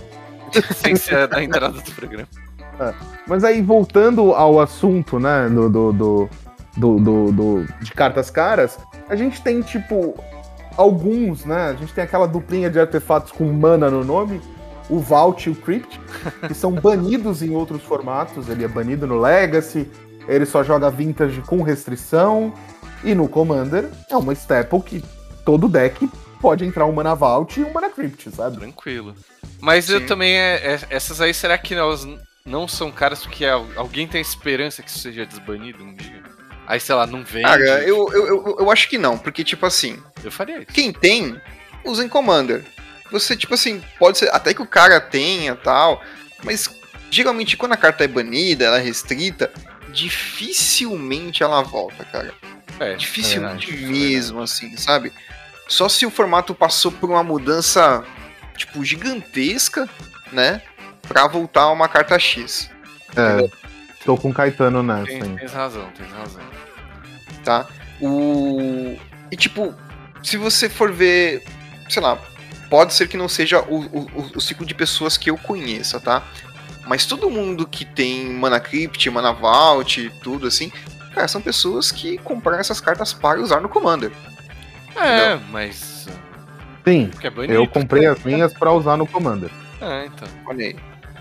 [laughs] Sem ser da entrada do programa. Mas aí, voltando ao assunto, né, do, do, do, do- do- de cartas caras, a gente tem, tipo, alguns, né? A gente tem aquela duplinha de artefatos com mana no nome, o Vault e o Crypt, que são [laughs] banidos em outros formatos. Ele é banido no Legacy, ele só joga Vintage com restrição, e no Commander é uma staple que todo deck pode entrar um Mana Vault e um Mana Crypt, sabe? Tranquilo. Mas eu Sim. também. É, é- essas aí, será que elas não são caras porque al- alguém tem esperança que isso seja desbanido um dia? Aí, sei lá, não vende. cara, eu, eu, eu, eu acho que não, porque, tipo assim, Eu faria isso. quem tem, usa em Commander. Você, tipo assim, pode ser até que o cara tenha tal, mas geralmente quando a carta é banida, ela é restrita, dificilmente ela volta, cara. É, Dificilmente verdade, mesmo, assim, sabe? Só se o formato passou por uma mudança, tipo, gigantesca, né? Pra voltar a uma carta X, É, tô com o Caetano nessa, Tem, tens razão, tens razão. tá? O... E, tipo, se você for ver, sei lá, pode ser que não seja o, o, o- ciclo de pessoas que eu conheça, tá? Mas todo mundo que tem Mana Crypt, Mana Vault e tudo assim, cara, são pessoas que compraram essas cartas para usar no Commander. É, mas. Sim, é banido. eu comprei as minhas pra usar no Commander. É, então. Olha aí.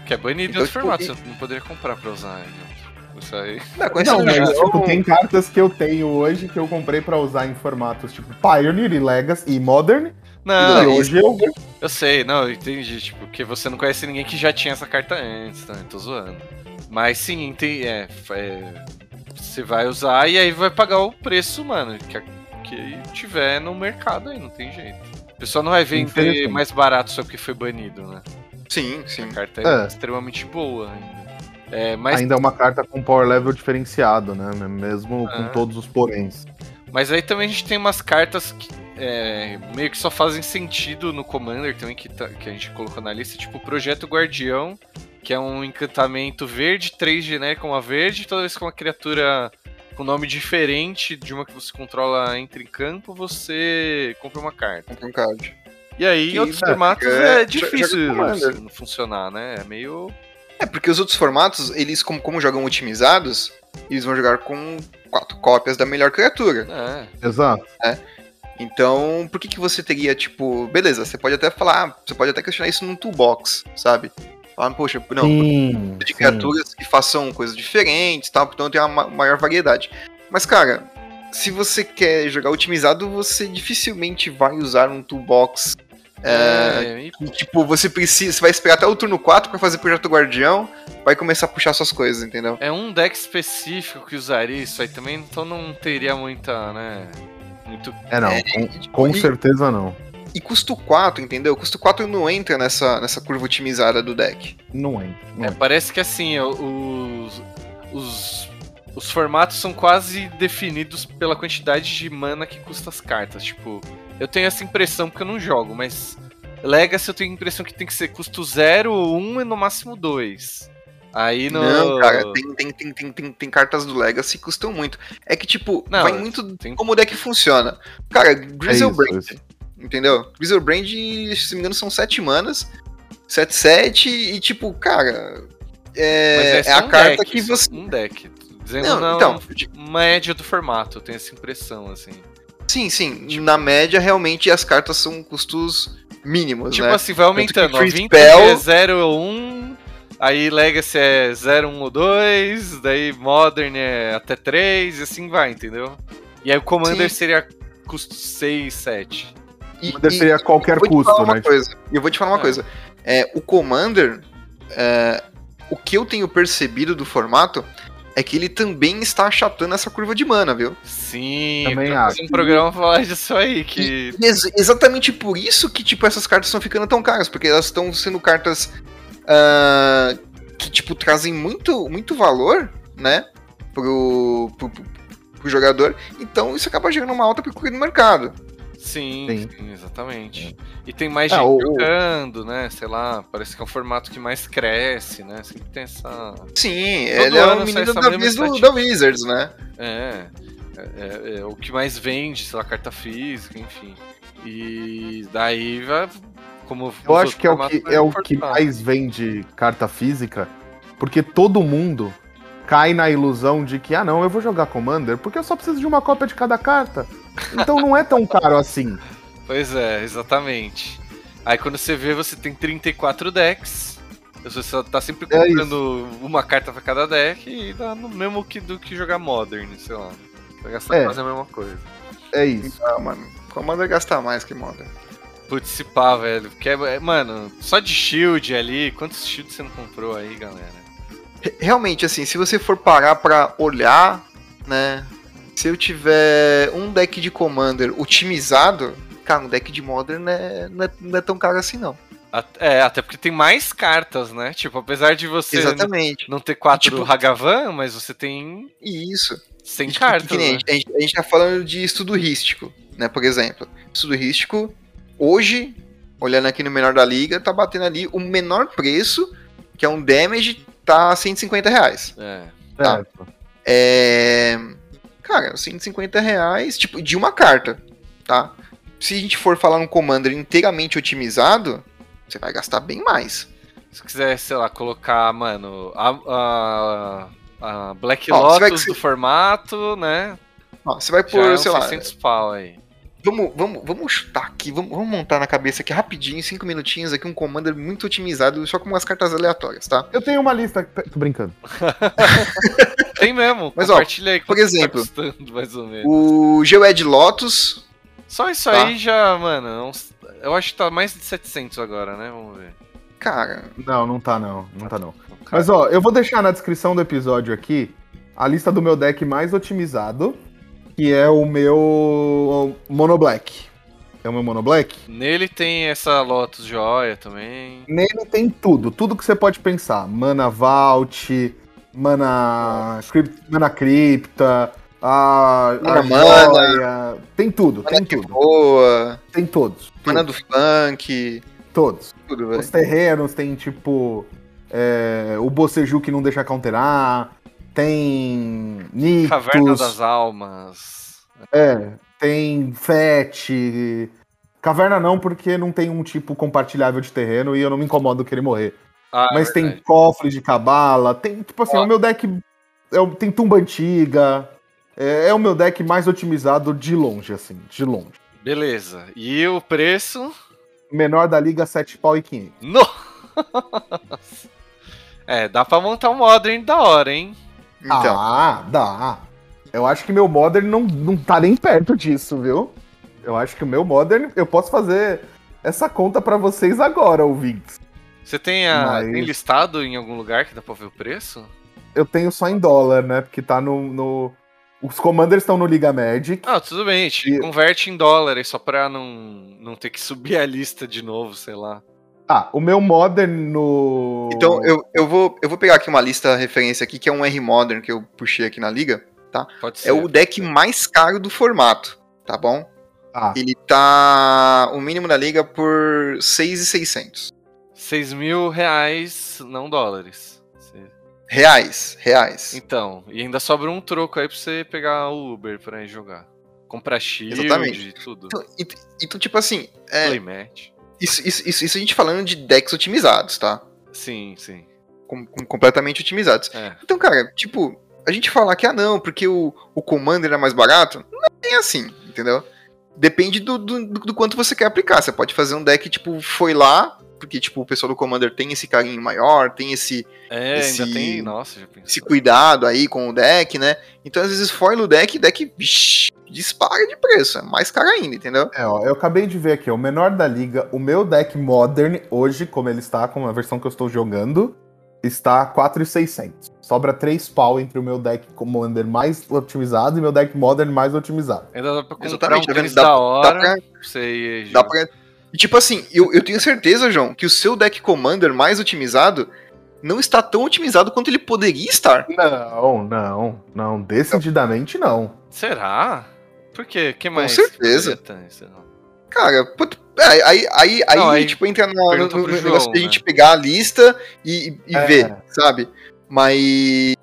Que é banido Então, tipo, formato, você não poderia comprar pra usar. Isso aí. Não, Não, mas jogo- tipo, tem cartas que eu tenho hoje que eu comprei pra usar em formatos tipo Pioneer e Legacy e Modern. Não, e hoje eu. eu sei, não, eu entendi, tipo, porque você não conhece ninguém que já tinha essa carta antes, tá? Tô zoando. Mas sim, tem, é, é, você vai usar e aí vai pagar o preço, mano, que, que tiver no mercado aí, não tem jeito. O pessoal não vai vender mais barato só porque foi banido, né? Sim, sim. A carta é, É. extremamente boa ainda. É, mas Ainda é uma carta com power level diferenciado, né? Mesmo com Ah. todos os poréns. Mas aí também a gente tem umas cartas que é, meio que só fazem sentido no Commander também, que, tá- que a gente colocou na lista, tipo o Projeto Guardião, que é um encantamento verde, 3 genérico, uma verde, toda vez que uma criatura com nome diferente de uma que você controla entra em campo, você compra uma carta. Com card. E aí, Que, em outros é, formatos é, é, difícil não funcionar, né? É meio. É, porque os outros formatos, eles, como, como jogam otimizados, eles vão jogar com quatro cópias da melhor criatura. É, Exato. Então, por que, que você teria, tipo, beleza, você pode até falar, você pode até questionar isso num toolbox, sabe? Falar, poxa, não, sim, de sim. criaturas que façam coisas diferentes tal, então tem uma ma- maior variedade. Mas, cara, se você quer jogar otimizado, você dificilmente vai usar um toolbox. É, é, e que, tipo, você precisa. Você vai esperar até o turno 4 pra fazer Projeto Guardião. vai começar a puxar suas coisas, entendeu? É um deck específico que usaria isso aí também, então não teria muita, né? Muito. É, não. É, com, tipo, com e- certeza não. E custo 4, entendeu? Custo 4 não entra nessa, nessa curva otimizada do deck. Não entra. Não É, entra. parece que assim, os, os, os formatos são quase definidos pela quantidade de mana que custa as cartas. Tipo, eu tenho essa impressão porque eu não jogo, mas Legacy eu tenho a impressão que tem que ser custo 0, 1 e no máximo 2. Aí no. Não, cara, tem, tem, tem, tem, tem, tem cartas do Legacy que custam muito. É que, tipo, Não, vai muito tem- como o deck funciona. Cara, Grizzlebrand, isso. entendeu? Grizzlebrand, se não me engano, são 7 manas, 7, 7, e tipo, cara. É, é, só a um carta deck, que você. Um deck. Dizendo Não, na então, média do formato, eu tenho essa impressão, assim. sim, sim. Na média, realmente, as cartas são custos mínimos, Tipo né? assim, vai aumentando. que Ó, Free 20 Spell- é 0 ou 1, aí Legacy é 0, 1 ou 2, daí Modern é até 3, e assim vai, entendeu? E aí o Commander Sim. seria custo 6, 7. E- Commander e- seria qualquer custo, né? coisa. E eu vou te falar uma É. coisa. É, o Commander, é, o que eu tenho percebido do formato é que ele também está achatando essa curva de mana, viu? Sim, Também acho. um programa falar disso aí, que... E ex- exatamente por isso que, tipo, essas cartas estão ficando tão caras, porque elas estão sendo cartas ah, que, tipo, trazem muito, muito valor, né, pro, pro, pro- jogador, então isso acaba gerando uma alta procura no mercado. Sim, Sim. sim, exatamente. E tem mais É, gente o- jogando, né? Sei lá, parece que é o formato que mais cresce, né? Sempre tem essa. Sim, Todo ele é o menino da vez do, da Wizards, né? É, é, é- é o que mais vende, sei lá, carta física, enfim. E daí vai. Como os Eu acho que é o que, é o que mais vende carta física, porque todo mundo cai na ilusão de que, ah não, eu vou jogar Commander porque eu só preciso de uma cópia de cada carta. Então não é tão [laughs] caro assim. Pois é, exatamente. Aí quando você vê, você tem 34 decks. Você só tá sempre É comprando uma carta pra cada deck e dá no mesmo que do que jogar Modern, sei lá. Vai gastar É. quase a mesma coisa. É isso. Ah, mano, Commander gasta mais que Modern. Putz, se pá, velho. Porque, é- mano, só de shield ali, quantos shields você não comprou aí, galera? Re- Realmente, assim, se você for parar pra olhar, né? Se eu tiver um deck de Commander otimizado, cara, um deck de Modern não é, não é, não é tão caro assim, não. É, até porque tem mais cartas, né? Tipo, apesar de você Exatamente. não ter quatro Tipo- Hagavan, mas você tem Isso. 100 E que- cartas, que a, né? a, gente, a gente tá falando de estudo rístico, né? Por exemplo, estudo rístico, hoje, olhando aqui no menor da liga, tá batendo ali o menor preço, que é um damage, tá 150 reais. É. Tá. É. Cara, 150 reais, tipo, de uma carta, tá? Se a gente for falar um Commander inteiramente otimizado, você vai gastar bem mais. Se quiser, sei lá, colocar, mano, a, a, a Black Ó, Lotus do formato, né? Ó, você vai é pôr, uns sei lá, 600 pau aí. Vamos, vamos, vamos chutar aqui, vamos, vamos montar na cabeça aqui rapidinho, cinco minutinhos aqui, um Commander muito otimizado, só com umas cartas aleatórias, tá? Eu tenho uma lista. Tô brincando. [laughs] Tem mesmo, Mas, ó, compartilha aí por tá exemplo, custando, mais ou menos. O Geoed Lotus, Só isso tá. aí já, mano, é uns- eu acho que tá mais de 700 agora, né? Vamos ver. cara, Não, não tá não. Não tá não. Mas ó, eu vou deixar na descrição do episódio aqui a lista do meu deck mais otimizado, que é o meu Mono Black. É o meu Mono Black. Nele tem essa Lotus Joia também. Nele tem tudo, tudo que você pode pensar. Mana Vault, Mana, Crypt, mana Cripta, a, Mana a Mana. joia, tem tudo, Mana tem que tudo. voa, Tem todos. Mana Tudo, do Funk, todos. tudo. Os terrenos tem tipo é, o Boceju que não deixa counterar, tem Nictus, Caverna das Almas. é, tem Fete. Caverna não, porque não tem um tipo compartilhável de terreno e eu não me incomodo querer morrer. Ah, Mas é tem cofre de cabala, tem, tipo assim, é o meu deck. é tem tumba antiga. É, é o meu deck mais otimizado de longe, assim, de longe. Beleza. E o preço? Menor da liga, 7 pau e 500. Nossa! É, dá pra montar um Modern da hora, hein? Então, Ah, dá. Eu acho que meu Modern não, não tá nem perto disso, viu? Eu acho que o meu Modern, eu posso fazer essa conta pra vocês agora, ouvintes. Você tem, a, Mas- tem listado em algum lugar que dá pra ver o preço? Eu tenho só em dólar, né? Porque tá no. no- Os commanders estão no Liga Magic. Ah, tudo bem, a gente E- converte em dólar só pra não, não ter que [laughs] subir a lista de novo, sei lá. Ah, o meu Modern no. Então, eu, eu, vou, eu vou pegar aqui uma lista referência aqui, que é um R-Modern que eu puxei aqui na liga. Pode ser. É o deck mais caro do formato, tá bom? Ah, Ele tá o mínimo da liga por 6,600. 6 mil reais, não dólares. Reais, reais. Então, e ainda sobra um troco aí pra você pegar o Uber pra ir jogar. Comprar shield Exatamente. e tudo. Então, ent- então, tipo assim, é, Playmatch. Isso, isso, isso, isso a gente falando de decks otimizados, tá? Sim, sim. Com- com- completamente otimizados. É. Então, cara, tipo, a gente falar que, ah, não, porque o, o Commander é mais barato, não é bem assim, entendeu? Depende do, do, do quanto você quer aplicar. Você pode fazer um deck, tipo, foi lá, porque, tipo, o pessoal do Commander tem esse carinho maior, tem esse, É, Esse- ainda tem. Nossa, já pensei. esse cuidado aí com o deck, né? Então, às vezes, foil o deck, deck vixi, dispara de preço, é mais caro ainda, entendeu? é, ó, eu acabei de ver aqui, ó, o menor da liga, o meu deck Modern, hoje, como ele está, com a versão que eu estou jogando, está 4,600. Sobra 3 pau entre o meu deck Commander mais otimizado e meu deck Modern mais otimizado. Ainda dá pra comprar Exatamente, um tá Dá- da dá hora pra- pra ir Dá pra... E, tipo assim, eu, eu tenho certeza, João, que o seu deck Commander mais otimizado não está tão otimizado quanto ele poderia estar. Não, não, não, decididamente não. Será? Por quê? que mais? certeza. sei lá? Cara, puto, é, aí, aí, aí, aí, Não, aí tipo, entra no, no, no pro negócio João, de a gente né? pegar a lista e, e É. ver, sabe? Mas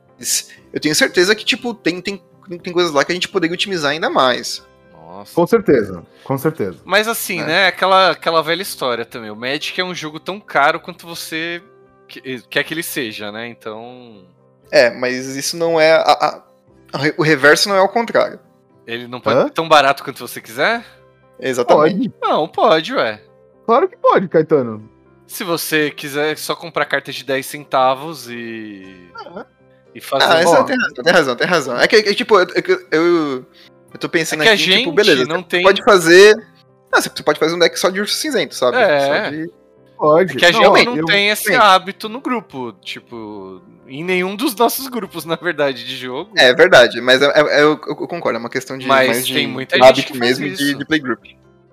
eu tenho certeza que, tipo, tem, tem, tem coisas lá que a gente poderia otimizar ainda mais. Nossa. Com certeza, com certeza. Mas assim, É. né? Aquela, aquela velha história também. O Magic é um jogo tão caro quanto você que- quer que ele seja, né? Então. É, mas isso não é. a- a- a- o reverso não é ao contrário. Ele não pode Hã? ser tão barato quanto você quiser? Exatamente. Pode, Não, pode, ué. claro que pode, Caetano. Se você quiser só comprar cartas de 10 centavos e. E fazer. Ah, essa tem razão, tem razão, tem razão. É que, é tipo, eu, eu, eu, eu tô pensando É que a aqui, gente tipo, beleza, não você tem- pode fazer... Ah, você pode fazer um deck só de urso cinzento, sabe? É. Só de- Pode. É que a gente Não, não, eu- tem esse sim. hábito no grupo. Tipo, em nenhum dos nossos grupos, [laughs] na verdade, de jogo. É verdade, mas é, é- é- eu, eu concordo, é uma questão de Mas mais de tem muita de gente hábito que faz mesmo de, isso. de playgroup.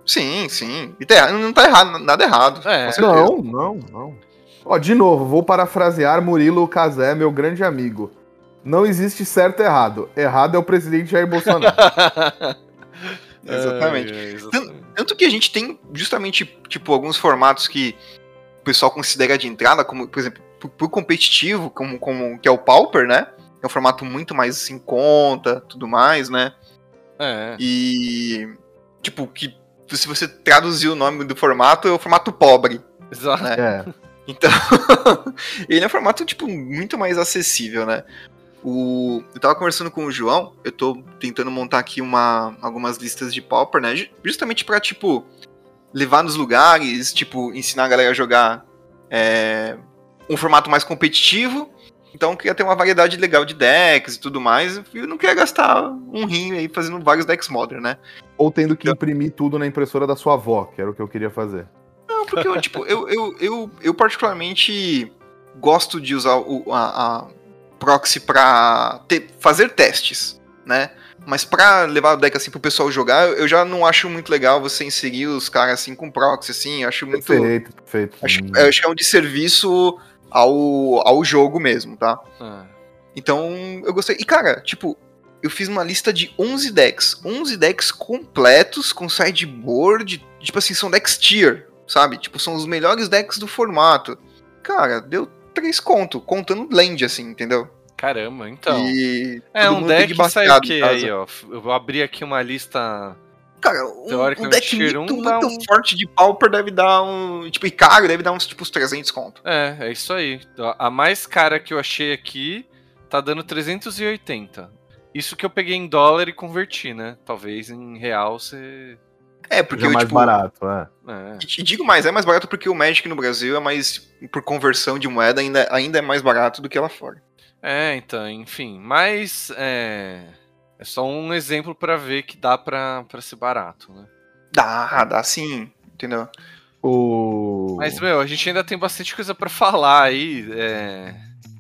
Sim, sim. E tá- não tá errado, nada errado. É. Não, não, não. Ó, de novo, vou parafrasear Murilo Casé, meu grande amigo. Não existe certo e errado. Errado é o presidente Jair Bolsonaro. [laughs] [laughs] Exatamente. É, é, exatamente. Tanto que a gente tem justamente, tipo, alguns formatos que o pessoal considera de entrada, como, por exemplo, pro, pro competitivo, como, como que é o Pauper, né? É um formato muito mais em conta, tudo mais, né? É. E tipo, que se você traduzir o nome do formato, é o formato pobre. Exato. é. [laughs] Então, [laughs] ele é um formato, tipo, muito mais acessível, né? O, eu tava conversando com o João, eu tô tentando montar aqui uma, algumas listas de Pauper, né? Ju- Justamente pra, tipo, levar nos lugares, tipo, ensinar a galera a jogar é, um formato mais competitivo. Então, eu queria ter uma variedade legal de decks e tudo mais. e Eu não queria gastar um rim aí fazendo vários decks modern, né? Ou tendo que imprimir tudo na impressora da sua avó, que era o que eu queria fazer. Não, porque eu, [laughs] tipo, eu, eu, eu, eu particularmente gosto de usar o, a, a proxy pra ter- fazer testes, né? Mas pra levar o deck assim pro pessoal jogar, eu já não acho muito legal você inserir os caras assim com proxy, assim. Eu acho muito. Perfeito, perfeito. Acho, eu acho que é um desserviço ao, ao jogo mesmo, tá? É. Então, eu gostei. E, cara, tipo, eu fiz uma lista de 11 decks. 11 decks completos, com sideboard. Tipo assim, são decks tier, sabe? Tipo, são os melhores decks do formato. Cara, deu 3 conto, contando land, assim, entendeu? Caramba, então. E É um deck de que sai o quê aí, ó? Eu vou abrir aqui uma lista. Cara, um, um deck tier muito, um muito um- forte de Pauper deve dar um... Tipo, e caro deve dar uns, tipo, uns 300 conto. É, é isso aí. A mais cara que eu achei aqui tá dando 380. Isso que eu peguei em dólar e converti, né? Talvez em real você. É, porque, eu, mais tipo... barato, é. É. E te digo mais, é mais barato porque o Magic no Brasil é mais... Por conversão de moeda, ainda, ainda é mais barato do que lá fora. É, então, enfim. Mas é. É só um exemplo pra ver que dá pra, pra ser barato, né? Dá, dá sim, entendeu? O... Mas, meu, a gente ainda tem bastante coisa pra falar aí. É...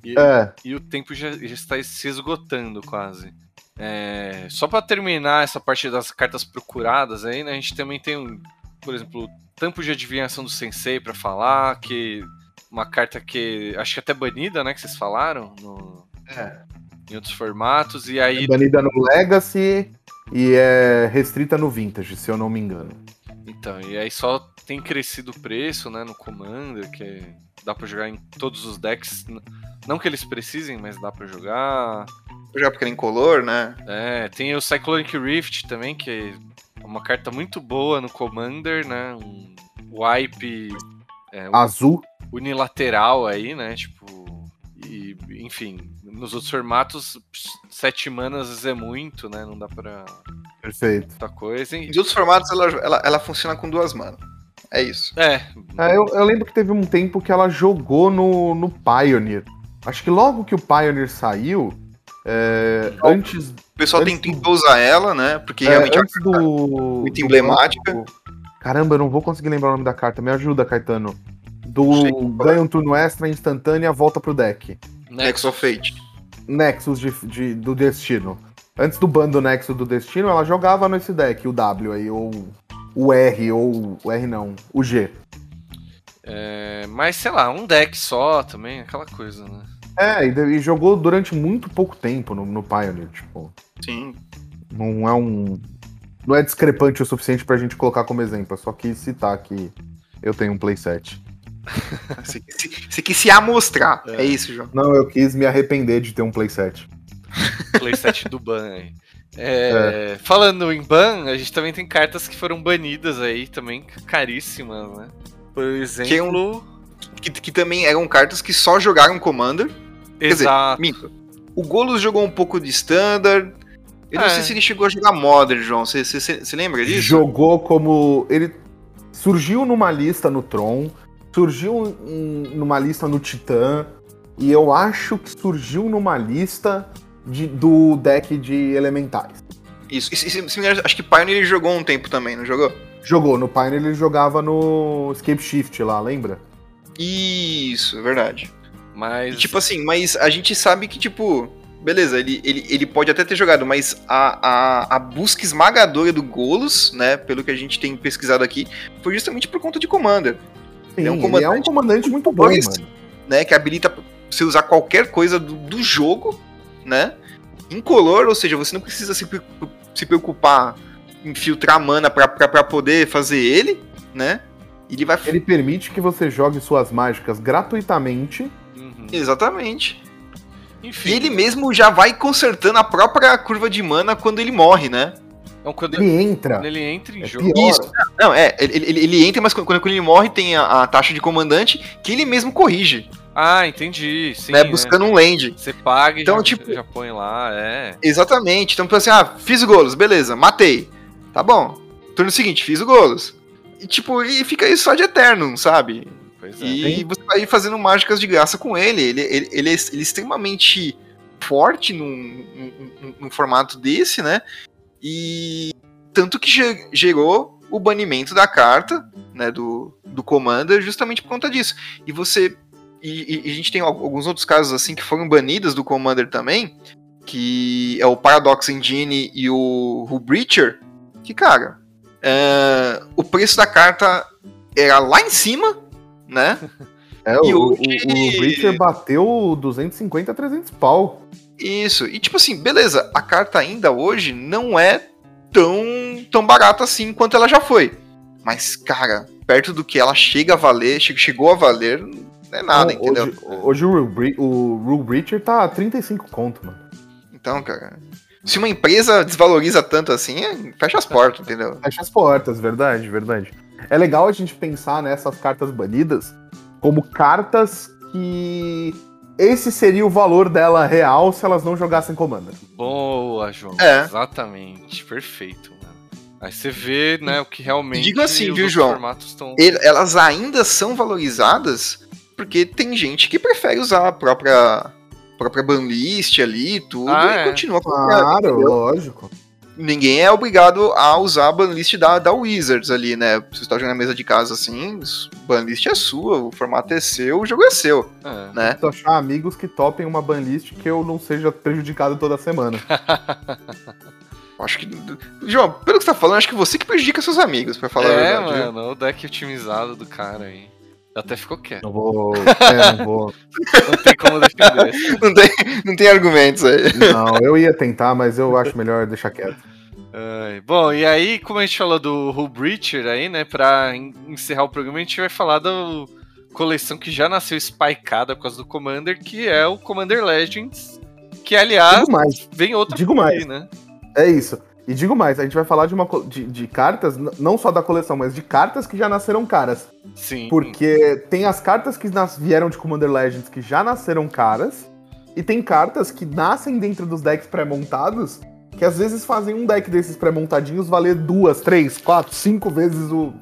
E, É, e o tempo já, já está se esgotando quase. É, Só pra terminar essa parte das cartas procuradas aí, né? A gente também tem, um, por exemplo, o tampo de adivinhação do Sensei pra falar, que uma carta que acho que até banida, né? Que vocês falaram no- É. em outros formatos. E aí é banida no Legacy e é restrita no Vintage, se eu não me engano. Então, e aí só tem crescido o preço, né, no Commander, que dá pra jogar em todos os decks. Não que eles precisem, mas dá pra jogar. Já porque era incolor, né? É, tem o Cyclonic Rift também, que é uma carta muito boa no Commander, né? Um wipe é, um Azul. unilateral aí, né? Tipo. Enfim, nos outros formatos, sete manas é muito, né? Não dá pra Perfeito. muita coisa. E, Em outros formatos ela, ela, ela funciona com duas manas. É isso. é, É, eu, eu lembro que teve um tempo que ela jogou no, no Pioneer. Acho que logo que o Pioneer saiu, é, antes, O pessoal Antes tem- do- tentou usar ela, né? Porque é, realmente antes do. muito do emblemática. Caramba, eu não vou conseguir lembrar o nome da carta. Me ajuda, Caetano. Do ganha um turno extra instantânea, volta pro deck. Nexus of Fate. Nexus de, de- do Destino. Antes do bando Nexus do Destino, ela jogava nesse deck, o W aí, ou o R, ou o R não, o G. É, mas sei lá, um deck só também, aquela coisa, né? É, e, de- e jogou durante muito pouco tempo no, no Pioneer, tipo. Sim. Não é um. Não é discrepante o suficiente pra gente colocar como exemplo. Eu só quis citar que eu tenho um playset. [laughs] Você, você, você quis se amostrar. É. É. isso, João. Não, eu quis me arrepender de ter um playset. [laughs] Playset do ban aí. É, Falando em ban, a gente também tem cartas que foram banidas aí, também caríssimas, né? Por exemplo. Que, que também eram cartas que só jogaram Commander. Quer dizer, Exato. minto. O Golos jogou um pouco de Standard. Eu não É. sei se ele chegou a jogar Modern, João. Você lembra disso? Jogou como. Ele surgiu numa lista no Tron, surgiu em- numa lista no Titã, e eu acho que surgiu numa lista de- do deck de elementais. Isso. E, se- se- se me engano, acho que Pioneer ele jogou um tempo também, não jogou? Jogou, no Pioneer ele jogava no Escape Shift lá, lembra? Isso, é verdade. Mas. E, tipo assim, mas a gente sabe que, tipo, beleza, ele, ele, ele pode até ter jogado, mas a, a, a busca esmagadora do Golos, né, pelo que a gente tem pesquisado aqui, foi justamente por conta de Commander, Sim, é um ele é um comandante- comandante muito bom, Dois. mano. né, que habilita você usar qualquer coisa do, do jogo, né, incolor, ou seja, você não precisa se, se preocupar em filtrar mana pra poder fazer ele, né, ele vai... Ele permite que você jogue suas mágicas gratuitamente. Uhum. Exatamente. Enfim. E ele mesmo já vai consertando a própria curva de mana quando ele morre, né? Então, quando Ele entra. quando ele entra em É jogo. pior. Isso. Não, é, ele, ele, ele entra, mas quando, quando ele morre tem a, a taxa de comandante que ele mesmo corrige, Ah, entendi. Sim, né? né? Buscando um land. Você paga e Então, já, tipo- já põe lá, é. Exatamente. Então, assim, ah, fiz golos, beleza, matei. Tá bom. Turno seguinte, fiz o golos. E tipo, e fica isso só de eterno, sabe? Pois é. E você vai fazendo mágicas de graça com ele. Ele, ele, ele, é, ele é extremamente forte num, num, num- num formato desse, né? E tanto que ge- gerou o banimento da carta, né? Do, do Commander, justamente por conta disso. E você. E, e- a gente tem al- alguns outros casos assim que foram banidas do Commander também. Que é o Paradox Engine e o Breacher. Que, cara, é, o preço da carta era lá em cima, né? [laughs] É, E o, o, hoje- o Breacher bateu 250 a 300 pau. Isso. E tipo assim, beleza, a carta ainda hoje não é tão, tão barata assim quanto ela já foi. Mas, cara, perto do que ela chega a valer, che- chegou a valer, não é nada, Não, entendeu? Hoje, hoje o, Rule Bre- o Rule Breacher tá a 35 conto, mano. Então, cara, se uma empresa desvaloriza tanto assim, é- fecha as portas, entendeu? Fecha as portas, verdade, verdade. É legal a gente pensar nessas cartas banidas como cartas que esse seria o valor dela real se elas não jogassem Commander. Boa, João. É. Exatamente. Perfeito, mano. Aí você vê, né, o que realmente Digo assim, viu, João? formatos. Ele- elas ainda são valorizadas porque tem gente que prefere usar a própria, própria banlist ali e tudo Ah, e é. continua com Claro, entendeu? lógico. Ninguém é obrigado a usar a banlist da, da Wizards ali, né? Se você tá jogando na mesa de casa assim, banlist é sua, o formato é seu, o jogo é seu, É. né? Preciso achar amigos que topem uma banlist que eu não seja prejudicado toda semana. [laughs] Acho que. João, pelo que você tá falando, acho que você que prejudica seus amigos, pra falar a é, verdade. viu? mano, o deck otimizado do cara aí. Até ficou quieto. Não vou. É, não vou. Não tem como defender. [laughs] Não, tem, não tem argumentos aí. Não, eu ia tentar, mas eu acho melhor deixar quieto. Ai, bom, e aí, como a gente falou do Hull Breacher aí, né, pra en- encerrar o programa, a gente vai falar da coleção que já nasceu spikeada por causa do Commander, que é o Commander Legends, que aliás, Digo mais. vem outra digo mais. aí, né? É isso. E digo mais, a gente vai falar de uma de, de cartas, não só da coleção, mas de cartas que já nasceram caras. Sim. Porque tem as cartas que nas- vieram de Commander Legends que já nasceram caras, e tem cartas que nascem dentro dos decks pré-montados, que às vezes fazem um deck desses pré-montadinhos valer duas, três, quatro, cinco vezes o,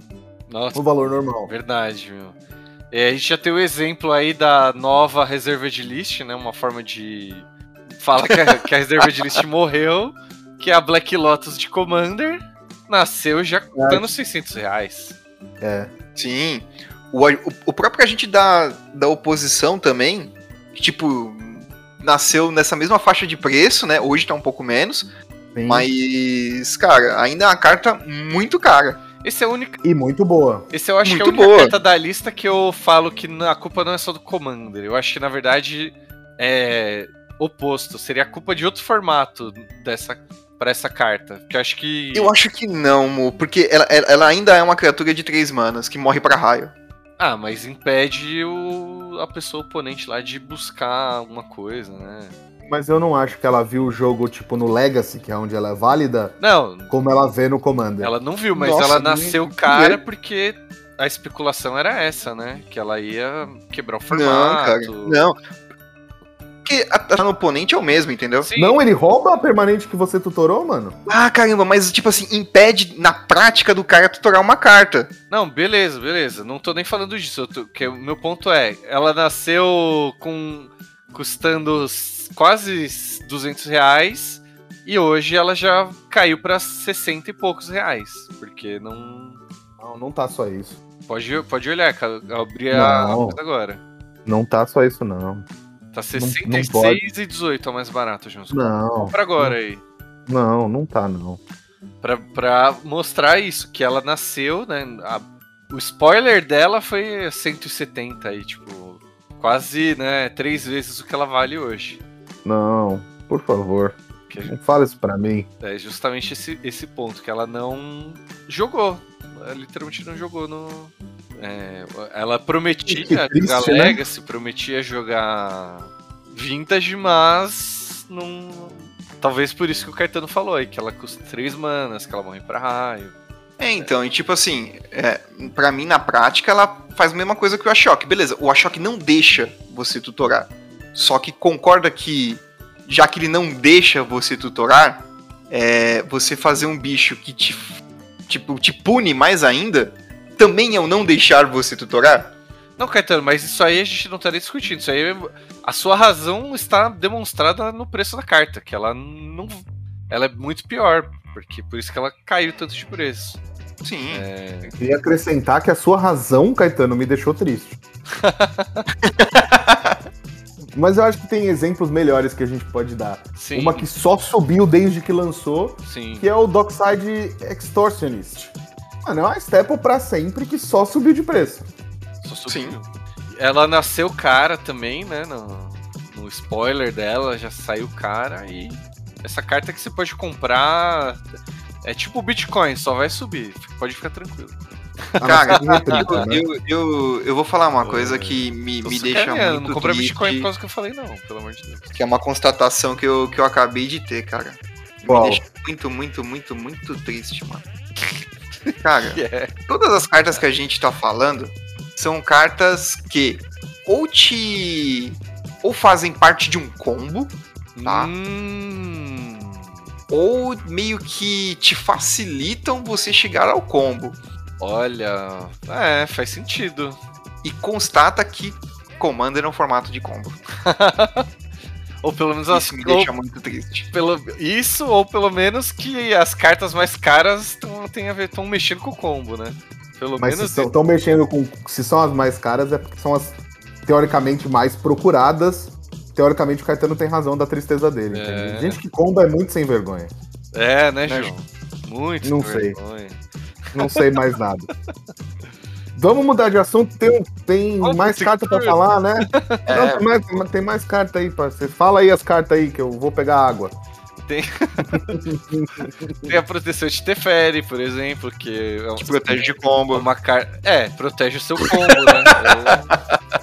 Nossa, o valor normal. verdade, meu. É, a gente já tem o exemplo aí da nova reserva de list, né? Uma forma de. Fala que a, que a reserva de list [laughs] morreu, que é a Black Lotus de Commander. Nasceu já custando 600 reais. É. Sim. O, o, o próprio agente da, da oposição também, que, tipo, nasceu nessa mesma faixa de preço, né? Hoje tá um pouco menos. Sim. Mas, cara, ainda é uma carta muito cara. Esse é o único. E muito boa. Esse eu acho que é a Muito única boa. carta da lista que eu falo que a culpa não é só do Commander. Eu acho que, na verdade, é oposto. Seria a culpa de outro formato dessa para essa carta. Que eu acho que. Eu acho que não, Mo, porque ela, ela- ainda é uma criatura de três manas que morre pra raio. Ah, mas impede o... a pessoa oponente lá de buscar alguma coisa, né? Mas eu não acho que ela viu o jogo, tipo, no Legacy, que é onde ela é válida, Não, como ela vê no Commander. ela não viu, mas Nossa, ela nasceu cara porque a especulação era essa, né? Que ela ia quebrar o Não, cara. formato. Não. Porque a, a no oponente é o mesmo, entendeu? Sim. Não, ele rouba a permanente que você tutorou, mano? Ah, caramba, mas tipo assim, impede na prática do cara tutorar uma carta. Não, beleza, beleza. Não tô nem falando disso. Tô- que o meu ponto é, ela nasceu com custando quase 200 reais e hoje ela já caiu pra 60 e poucos reais, porque não Não, não tá só isso. pode pode olhar, cara, eu abri a Não. agora. Não tá só isso, não. Tá não 66 pode. e 18 é o mais barato, Jones. Não. Compra agora aí. Não, não tá, não. Pra, pra mostrar isso, que ela nasceu, né? a- o spoiler dela foi 170 aí, tipo, quase, né, três vezes o que ela vale hoje. Não, por favor. Que Não fala isso pra mim. é justamente esse, esse ponto, que ela não jogou. Ela literalmente não jogou no. é, ela prometia Que triste, jogar né? Legacy, prometia jogar Vintage, mas não. Talvez por isso que o Caetano falou aí, que ela custa 3 manas, que ela morre pra raio. É, então, e tipo assim, é, pra mim, na prática, ela faz a mesma coisa que o Ashok. Beleza, o Ashok não deixa você tutorar. Só que concorda que, já que ele não deixa você tutorar, é, você fazer um bicho que te, tipo, te pune mais ainda, também é o não deixar você tutorar? Não, Caetano, mas isso aí a gente não tá nem discutindo. Isso aí, a sua razão está demonstrada no preço da carta, que ela não. Ela é muito pior, porque por isso que ela caiu tanto de preço. Sim. É, Queria acrescentar que a sua razão, Caetano, me deixou triste. [laughs] Mas eu acho que tem exemplos melhores que a gente pode dar. sim, Uma que só subiu desde que lançou, sim. que é o Dockside Extortionist. Mano, é uma staple pra sempre que só subiu de preço. Só subiu. Ela nasceu cara também, né? No, no spoiler dela já saiu cara e essa carta que você pode comprar é tipo o Bitcoin, só vai subir. Pode ficar tranquilo. [laughs] Cara, eu, né? eu, eu, eu vou falar uma coisa que me, me deixa sacaneando, muito Não compra triste, Bitcoin por causa que eu falei, não, pelo amor de Deus. que é uma constatação que eu, que eu acabei de ter, cara. Me Qual? deixa muito, muito, muito, muito triste, mano. Cara, [laughs] é. todas as cartas que a gente tá falando são cartas que ou te. ou fazem parte de um combo, Tá. Hum, ou meio que te facilitam você chegar ao combo. Olha. É, faz sentido. E constata que Commander é um formato de combo. [laughs] Ou pelo menos as Isso me ou deixa muito triste. pelo, Isso, ou pelo menos que as cartas mais caras estão mexendo com o combo, né? Pelo Mas menos. se estão mexendo com. Se são as mais caras, é porque são as teoricamente mais procuradas. Teoricamente o Caetano tem razão da tristeza dele. É. Gente que comba é muito sem vergonha. É, né, Né, João? Muito Não sem sei. vergonha. Não sei mais nada. Vamos mudar de assunto, tem, tem mais carta pra Sector. falar, né? É. Não, tem, mais, tem mais carta aí, parceiro. Fala aí as cartas aí que eu vou pegar água. Tem [laughs] a proteção de Teferi, por exemplo, que é um- Te protege de combo. uma carta. É, protege o seu combo, né?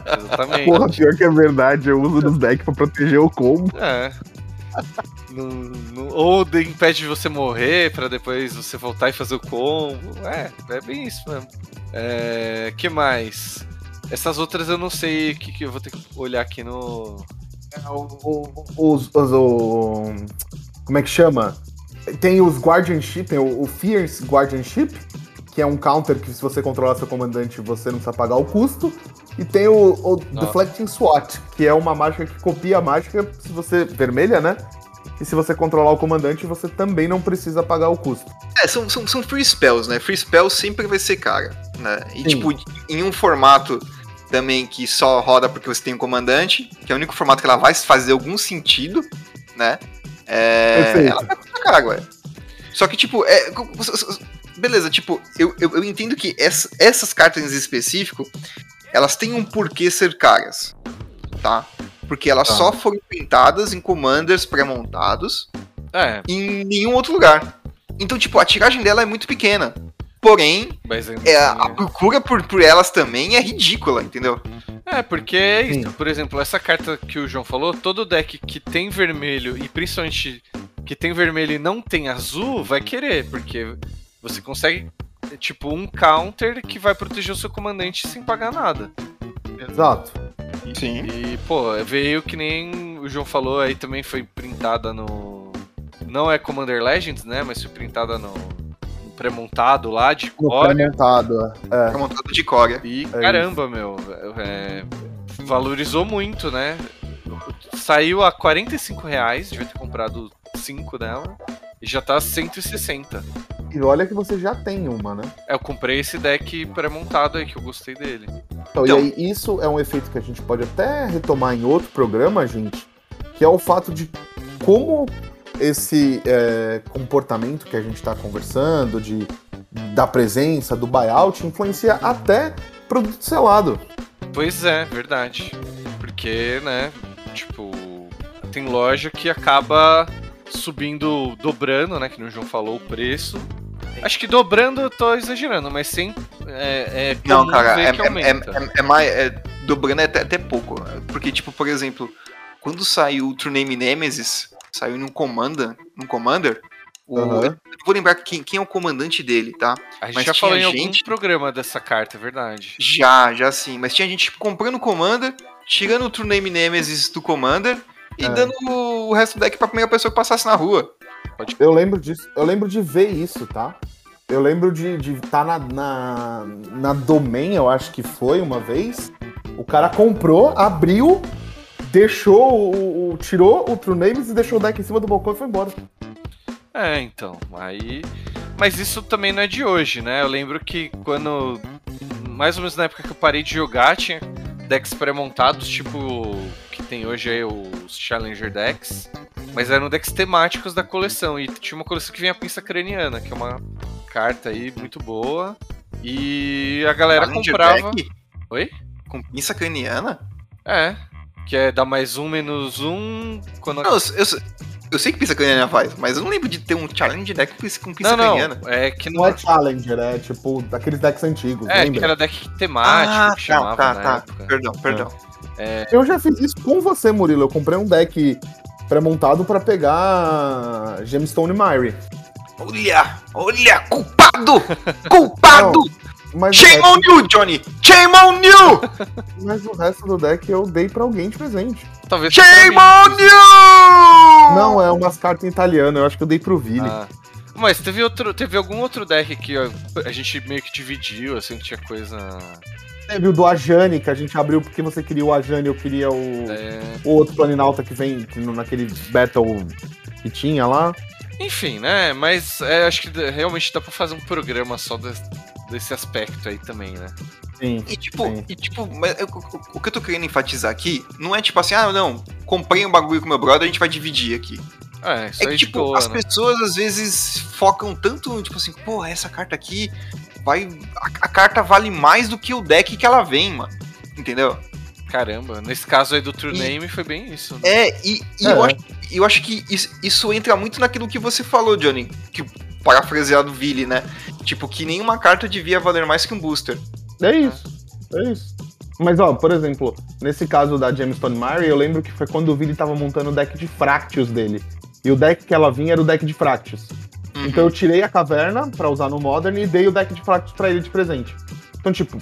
É, [laughs] Exatamente. Porra, pior que é verdade, eu uso nos decks pra proteger o combo. É. Não- não- ou de- impede de você morrer pra depois você voltar e fazer o combo. É, é bem isso mesmo. É, que mais? Essas outras eu não sei que, que eu vou ter que olhar aqui no. O- Os, os- como é que chama? Tem os Guardianship, tem o, o Fierce Guardianship, que é um counter que se você controlar seu comandante você não precisa pagar o custo. E tem o, o. Deflecting SWAT, que é uma mágica que copia a mágica se você. vermelha, né? E se você controlar o comandante, você também não precisa pagar o custo. É, são, são, são free spells, né? Free spells sempre vai ser cara, né? E, Sim. tipo, em um formato também que só roda porque você tem um comandante, que é o único formato que ela vai fazer algum sentido, né? É, Perfeito. ela vai custar cara, ué. Só que, tipo, é, beleza, tipo, eu, eu, eu entendo que essa- essas cartas em específico, elas têm um porquê ser caras, tá? Porque elas Tá. só foram pintadas em commanders pré-montados É, em nenhum outro lugar. Então, tipo, a tiragem dela é muito pequena. Porém, é, assim, a procura por, por elas também é ridícula, entendeu? É, porque é isso. Por exemplo, essa carta que o João falou, todo deck que tem vermelho e principalmente que tem vermelho e não tem azul, vai querer, porque você consegue, é, tipo, um counter que vai proteger o seu comandante sem pagar nada. Exato. Sim. E, pô, veio que nem o João falou, aí também foi printada no. Não é Commander Legends, né? Mas foi printada no, no pré-montado lá de core. pré-montado. É. É montado de Coria. E É caramba, meu, é, valorizou muito, né? Saiu a 45 reais, devia ter comprado 5 dela, e já tá 160. E olha que você já tem uma, né? É, eu comprei esse deck pré-montado aí, que eu gostei dele. Então, Então- e aí, isso é um efeito que a gente pode até retomar em outro programa, gente, que é o fato de como esse é, comportamento que a gente está conversando, de, da presença, do buyout, influencia até produto selado. Pois é, verdade. Porque, né, tipo, tem loja que acaba subindo, dobrando, né, que o João falou, o preço. Acho que dobrando eu tô exagerando, mas sem. É, é Não, cara, é, que é, aumenta. é- é mais. é- dobrando é até, até pouco. Porque, tipo, por exemplo, quando saiu o True Name Nemesis, saiu num Commander, num Commander, o, vou lembrar quem, quem é o comandante dele, tá? A gente Mas já falou em algum gente- programa dessa carta, é verdade. Já, já sim. Mas tinha gente tipo, comprando o Commander, tirando o True Name Nemesis do Commander e É. dando o resto do deck pra primeira pessoa que passasse na rua. Eu lembro disso, eu lembro de ver isso, tá? Eu lembro de estar na, na, na Domain, eu acho que foi uma vez. O cara comprou, abriu, deixou o, o- tirou o True Names e deixou o deck em cima do balcão e foi embora. É, então, aí. Mas isso também não é de hoje, né? Eu lembro que quando. Mais ou menos na época que eu parei de jogar, tinha decks pré-montados, tipo. Tem hoje aí os Challenger decks. Mas eram decks temáticos da coleção. E tinha uma coleção que vinha a pinça craniana, que é uma carta aí muito boa. E a galera Challenger comprava. deck Oi? Com pinça craniana? É. Que é dar mais um, menos um. Quando Não, eu, eu- eu sei que pinça craniana faz, mas eu não lembro de ter um challenge deck com pinça Não, não. craniana. É que Não é Challenger, é tipo daqueles decks antigos, É, que lembra? era deck temático, que chamava tá, na tá. época. Perdão, perdão. Eu já fiz isso com você, Murilo. Eu comprei um deck pré-montado pra pegar Gemstone Mire. Olha, olha, culpado! Culpado! Mas Shame resto, on you, Johnny! Shame on you! [laughs] mas o resto do deck eu dei pra alguém de presente. Talvez Shame on you! Não, é umas cartas em italiano, eu acho que eu dei pro Vili. Ah. Mas teve outro, teve algum outro deck que ó, a gente meio que dividiu, assim, que tinha coisa. Teve o do Ajani, que a gente abriu porque você queria o Ajani, eu queria o, É, o outro Planinauta que vem que naquele Battle que tinha lá. Enfim, né? Mas é, acho que realmente dá pra fazer um programa só des- desse aspecto aí também, né? Sim. E tipo, Sim. e, tipo mas eu- o, que eu tô querendo enfatizar aqui não é tipo assim, ah, não, comprei um bagulho com meu brother, a gente vai dividir aqui. É, isso É aí que, tipo, boa, as né? pessoas às vezes focam tanto, tipo assim, porra, essa carta aqui vai. A, a carta vale mais do que o deck que ela vem, mano. Entendeu? Caramba, nesse caso aí do True Name foi bem isso. Né? É, e, e É. Eu, acho, eu acho que isso, isso entra muito naquilo que você falou, Johnny. Que parafraseado Vili, né? Tipo, que nenhuma carta devia valer mais que um booster. É isso. É isso. Mas, ó, por exemplo, nesse caso da Gemstone Mary, eu lembro que foi quando o Vili tava montando o deck de Fractious dele. E o deck que ela vinha era o deck de Fractious. Uhum. Então eu tirei a caverna pra usar no Modern e dei o deck de Fractious pra ele de presente. Então, tipo,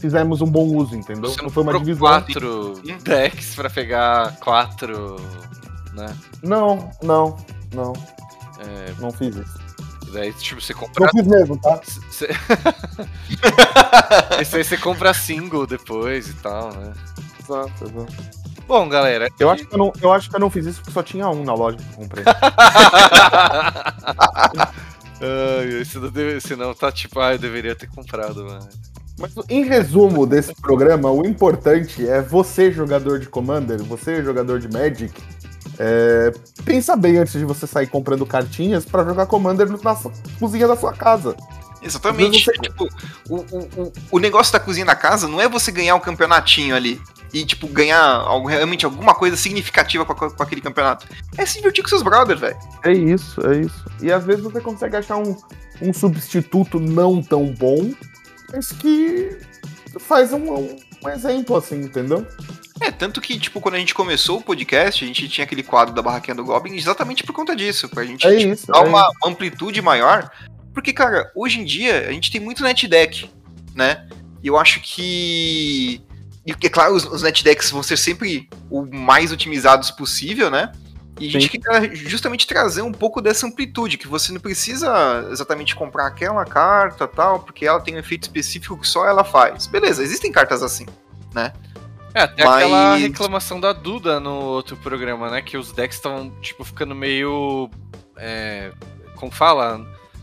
fizemos um bom uso, entendeu? Você não foi uma divisão. quatro decks pra pegar quatro, né? Não, não, não, É, não fiz isso. daí, tipo, você Não compra. fiz mesmo, tá? [laughs] Você... [laughs] Esse aí você compra single depois e tal, né? Exato, exato. Bom, galera. Eu acho, que eu, não, eu acho que eu não fiz isso porque só tinha um na loja que eu comprei. [laughs] Ai, esse não, deve, esse não tá tipo, ah, eu deveria ter comprado, mano. Mas em resumo desse programa, o importante é você, jogador de Commander, você, jogador de Magic, é, pensa bem antes de você sair comprando cartinhas pra jogar Commander na sua- cozinha da sua casa. Exatamente. Vezes Tipo, o, o, o, negócio da cozinha da casa não é você ganhar um campeonatinho ali. E, tipo, ganhar algo, realmente alguma coisa significativa com, com aquele campeonato. É se divertir com seus brothers, velho. É isso, é isso. E às vezes você consegue achar um, um substituto não tão bom, mas que faz um, um- exemplo assim, entendeu? É, tanto que, tipo, quando a gente começou o podcast, a gente tinha aquele quadro da Barraquinha do Goblin exatamente por conta disso. Pra gente É tipo, isso. dar é uma amplitude maior. Porque, cara, hoje em dia a gente tem muito net deck, né? E eu acho que. E é claro, os, os net decks vão ser sempre o mais otimizados possível, né? E a gente Sim. quer justamente trazer um pouco dessa amplitude, que você não precisa exatamente comprar aquela carta tal, porque ela tem um efeito específico que só ela faz. Beleza, existem cartas assim. É, até Mas- aquela reclamação da Duda no outro programa, né? Que os decks estão, tipo, ficando meio. É, como fala?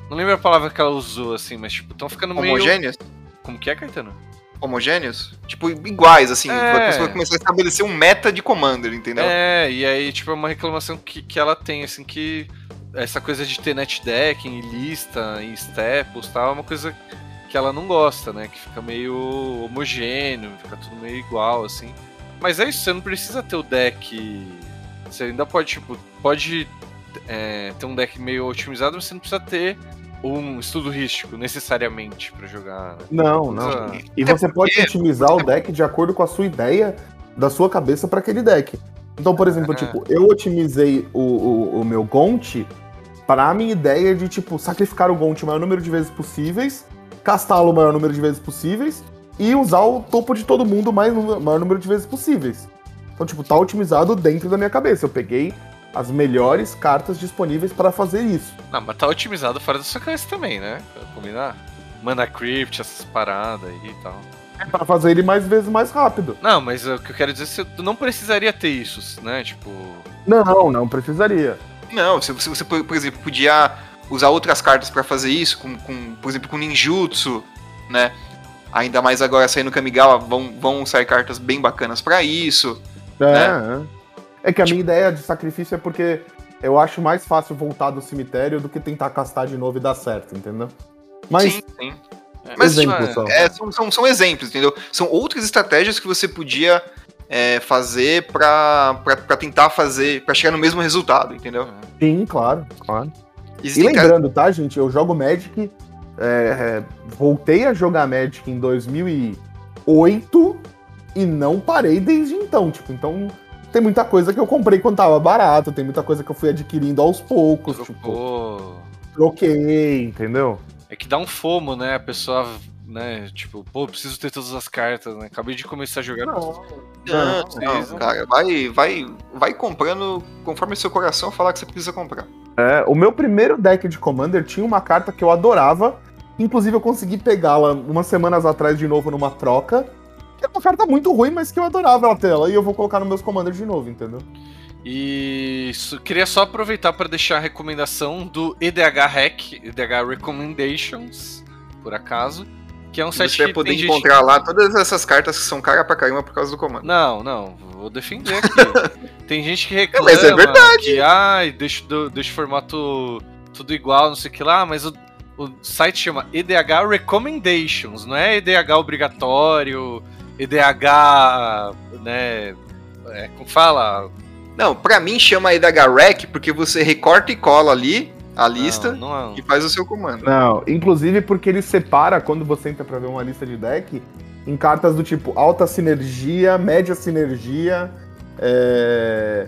Não lembro a palavra que ela usou, assim, mas, tipo, estão ficando meio. Homogêneos? Como que é, Caetano? Homogêneos? Tipo, iguais, assim. É. A pessoa começar a estabelecer um meta de Commander, entendeu? É, e aí, tipo, é uma reclamação que, que ela tem, assim, que essa coisa de ter net lista, em staples e tal, é uma coisa que ela não gosta, né? Que fica meio homogêneo, fica tudo meio igual, assim. Mas é isso, você não precisa ter o deck. Você ainda pode, tipo, pode é, ter um deck meio otimizado, mas você não precisa ter um estudo rístico necessariamente pra jogar. Não, não. Precisa- E Até você pode otimizar o deck de acordo com a sua ideia da sua cabeça para aquele deck. Então, por exemplo, Ah. tipo, eu otimizei o, o, o meu Gonti para a minha ideia de, tipo, sacrificar o Gonti o maior número de vezes possíveis, castá-lo o maior número de vezes possíveis e usar o topo de todo mundo o maior número de vezes possíveis. Então, tipo, tá otimizado dentro da minha cabeça. Eu peguei as melhores cartas disponíveis para fazer isso. Não, mas tá otimizado fora da sua cabeça também, né? Pra combinar. Mana Crypt, essas paradas aí e tal. Para fazer ele mais vezes mais rápido. Não, mas o que eu quero dizer é que tu não precisaria ter isso, né? Tipo. Não, não precisaria. Não, se, se você, por exemplo, podia usar outras cartas pra fazer isso, com, com, por exemplo, com ninjutsu, né? Ainda mais agora saindo Kamigawa, vão, vão sair cartas bem bacanas pra isso. É, Né? É. Que a minha ideia de sacrifício é porque eu acho mais fácil voltar do cemitério do que tentar castar de novo e dar certo, entendeu? Mas, sim, sim. é, Mas, exemplo tipo. É, são, são, são exemplos, entendeu? São outras estratégias que você podia é, fazer pra, pra, pra tentar fazer, pra chegar no mesmo resultado, entendeu? sim, claro, claro. E Existem cartas- lembrando, tá, gente? Eu jogo Magic. é, é, voltei a jogar Magic em 2008 e não parei desde então. Tipo, então tem muita coisa que eu comprei quando tava barato, tem muita coisa que eu fui adquirindo aos poucos. Tipo, trocou. troquei, entendeu? É que dá um fomo, né? A pessoa, né? Tipo, pô, preciso ter todas as cartas, né? Acabei de começar a jogar. Não, Não, precisa. não, cara, vai, vai, vai comprando conforme seu coração falar que você precisa comprar. É, o meu primeiro deck de Commander tinha uma carta que eu adorava Inclusive, eu consegui pegá-la umas semanas atrás de novo numa troca. É uma carta muito ruim, mas que eu adorava ela tela. E eu vou colocar nos meus commanders de novo, entendeu? E isso, queria só aproveitar para deixar a recomendação do EDH Hack, EDH Recommendations, por acaso, que é um site Você que vai poder gente- encontrar lá todas essas cartas que são cara pra caramba por causa do comando. Não, não, vou defender aqui. [laughs] tem gente que reclama mas é verdade. que ai, deixa, do- deixa o formato tudo igual, não sei o que lá, mas o, o site chama EDH Recommendations, não é EDH obrigatório, EDH, né, é, como fala? Não, pra mim chama EDH Rec porque você recorta e cola ali a lista Não, não, e faz o seu comando. Não, inclusive porque ele separa, quando você entra pra ver uma lista de deck, em cartas do tipo alta sinergia, média sinergia, é,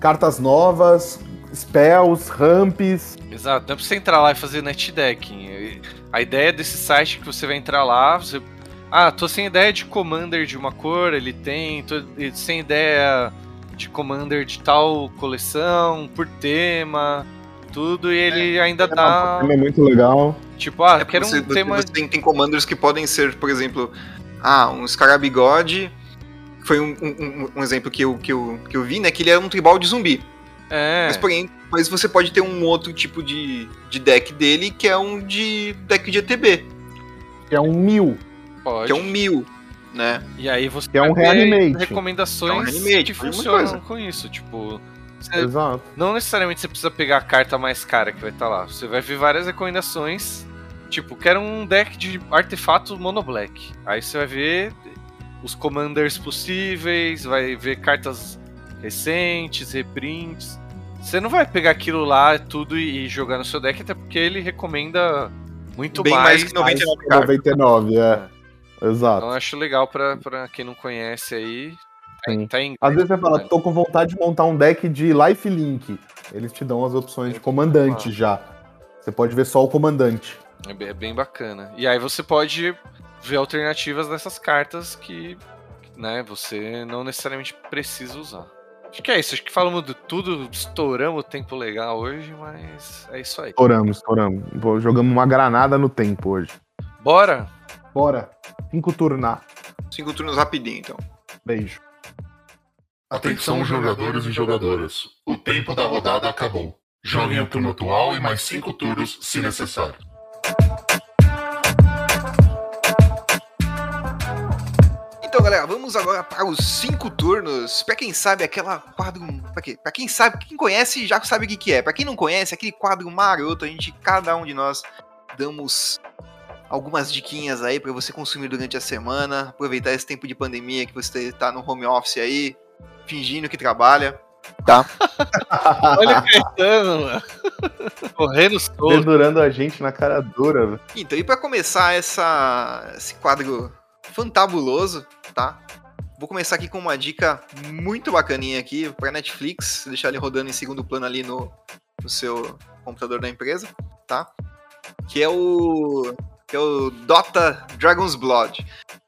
cartas novas, spells, ramps. Exato, não é pra você entrar lá e fazer net decking. A ideia desse site é que você vai entrar lá, você. Ah, tô sem ideia de commander de uma cor, ele tem. Tô sem ideia de commander de tal coleção, por tema, tudo, e ele ainda dá. É muito legal. Tipo, ah, É quero você, um tema. você tem, tem commanders que podem ser, por exemplo, ah, um Scarabigode. Foi um, um- um- exemplo que eu, que, eu, que eu vi, né? Que ele era um tribal de zumbi. É, Mas, porém, mas você pode ter um outro tipo de, de deck dele, que é um de deck de ETB, Que é um mil. Pode. que é um mil, né? E aí você Que é um reanimate. recomendações É um reanimate, que funcionam com isso. Tipo, você Exato. Não necessariamente você precisa pegar a carta mais cara que vai estar lá. Você vai ver várias recomendações. Tipo, quero um deck de artefato mono black. Aí você vai ver os commanders possíveis, vai ver cartas recentes, reprints. Você não vai pegar aquilo lá tudo e jogar no seu deck, até porque ele recomenda muito Bem mais que 99 cartas. 99, é. Exato. Então acho legal pra, pra quem não conhece aí. Tá, tá Às vezes você fala, tô com vontade de montar um deck de lifelink. Eles te dão as opções de comandante Ah. já. Você pode ver só o comandante. É bem, é bem bacana. E aí você pode ver alternativas dessas cartas que, né, você não necessariamente precisa usar. Acho que é isso. Acho que falamos de tudo, estouramos o tempo legal hoje, mas é isso aí. Estouramos, estouramos. Jogamos uma granada no tempo hoje. Bora? Bora. Cinco turnar. Cinco turnos rapidinho, então. Beijo. Atenção, jogadores e jogadoras. O tempo da rodada acabou. Joguem o turno atual e mais cinco turnos, se necessário. Então, galera, vamos agora para os cinco turnos. Pra quem sabe, aquela quadro. Pra quê? Pra quem sabe, quem conhece já sabe o que, que é. Pra quem não conhece, aquele quadro maroto, a gente, cada um de nós, damos algumas diquinhas aí pra você consumir durante a semana. Aproveitar esse tempo de pandemia que você tá no home office aí, fingindo que trabalha. Tá? [laughs] Olha o Caetano, mano. Correndo solto. Pendurando a gente na cara dura. velho. Então, e pra começar essa, esse quadro fantabuloso, tá? Vou começar aqui com uma dica muito bacaninha aqui pra Netflix, deixar ele rodando em segundo plano ali no, no seu computador da empresa, tá? Que é o que é o Dota Dragon's Blood.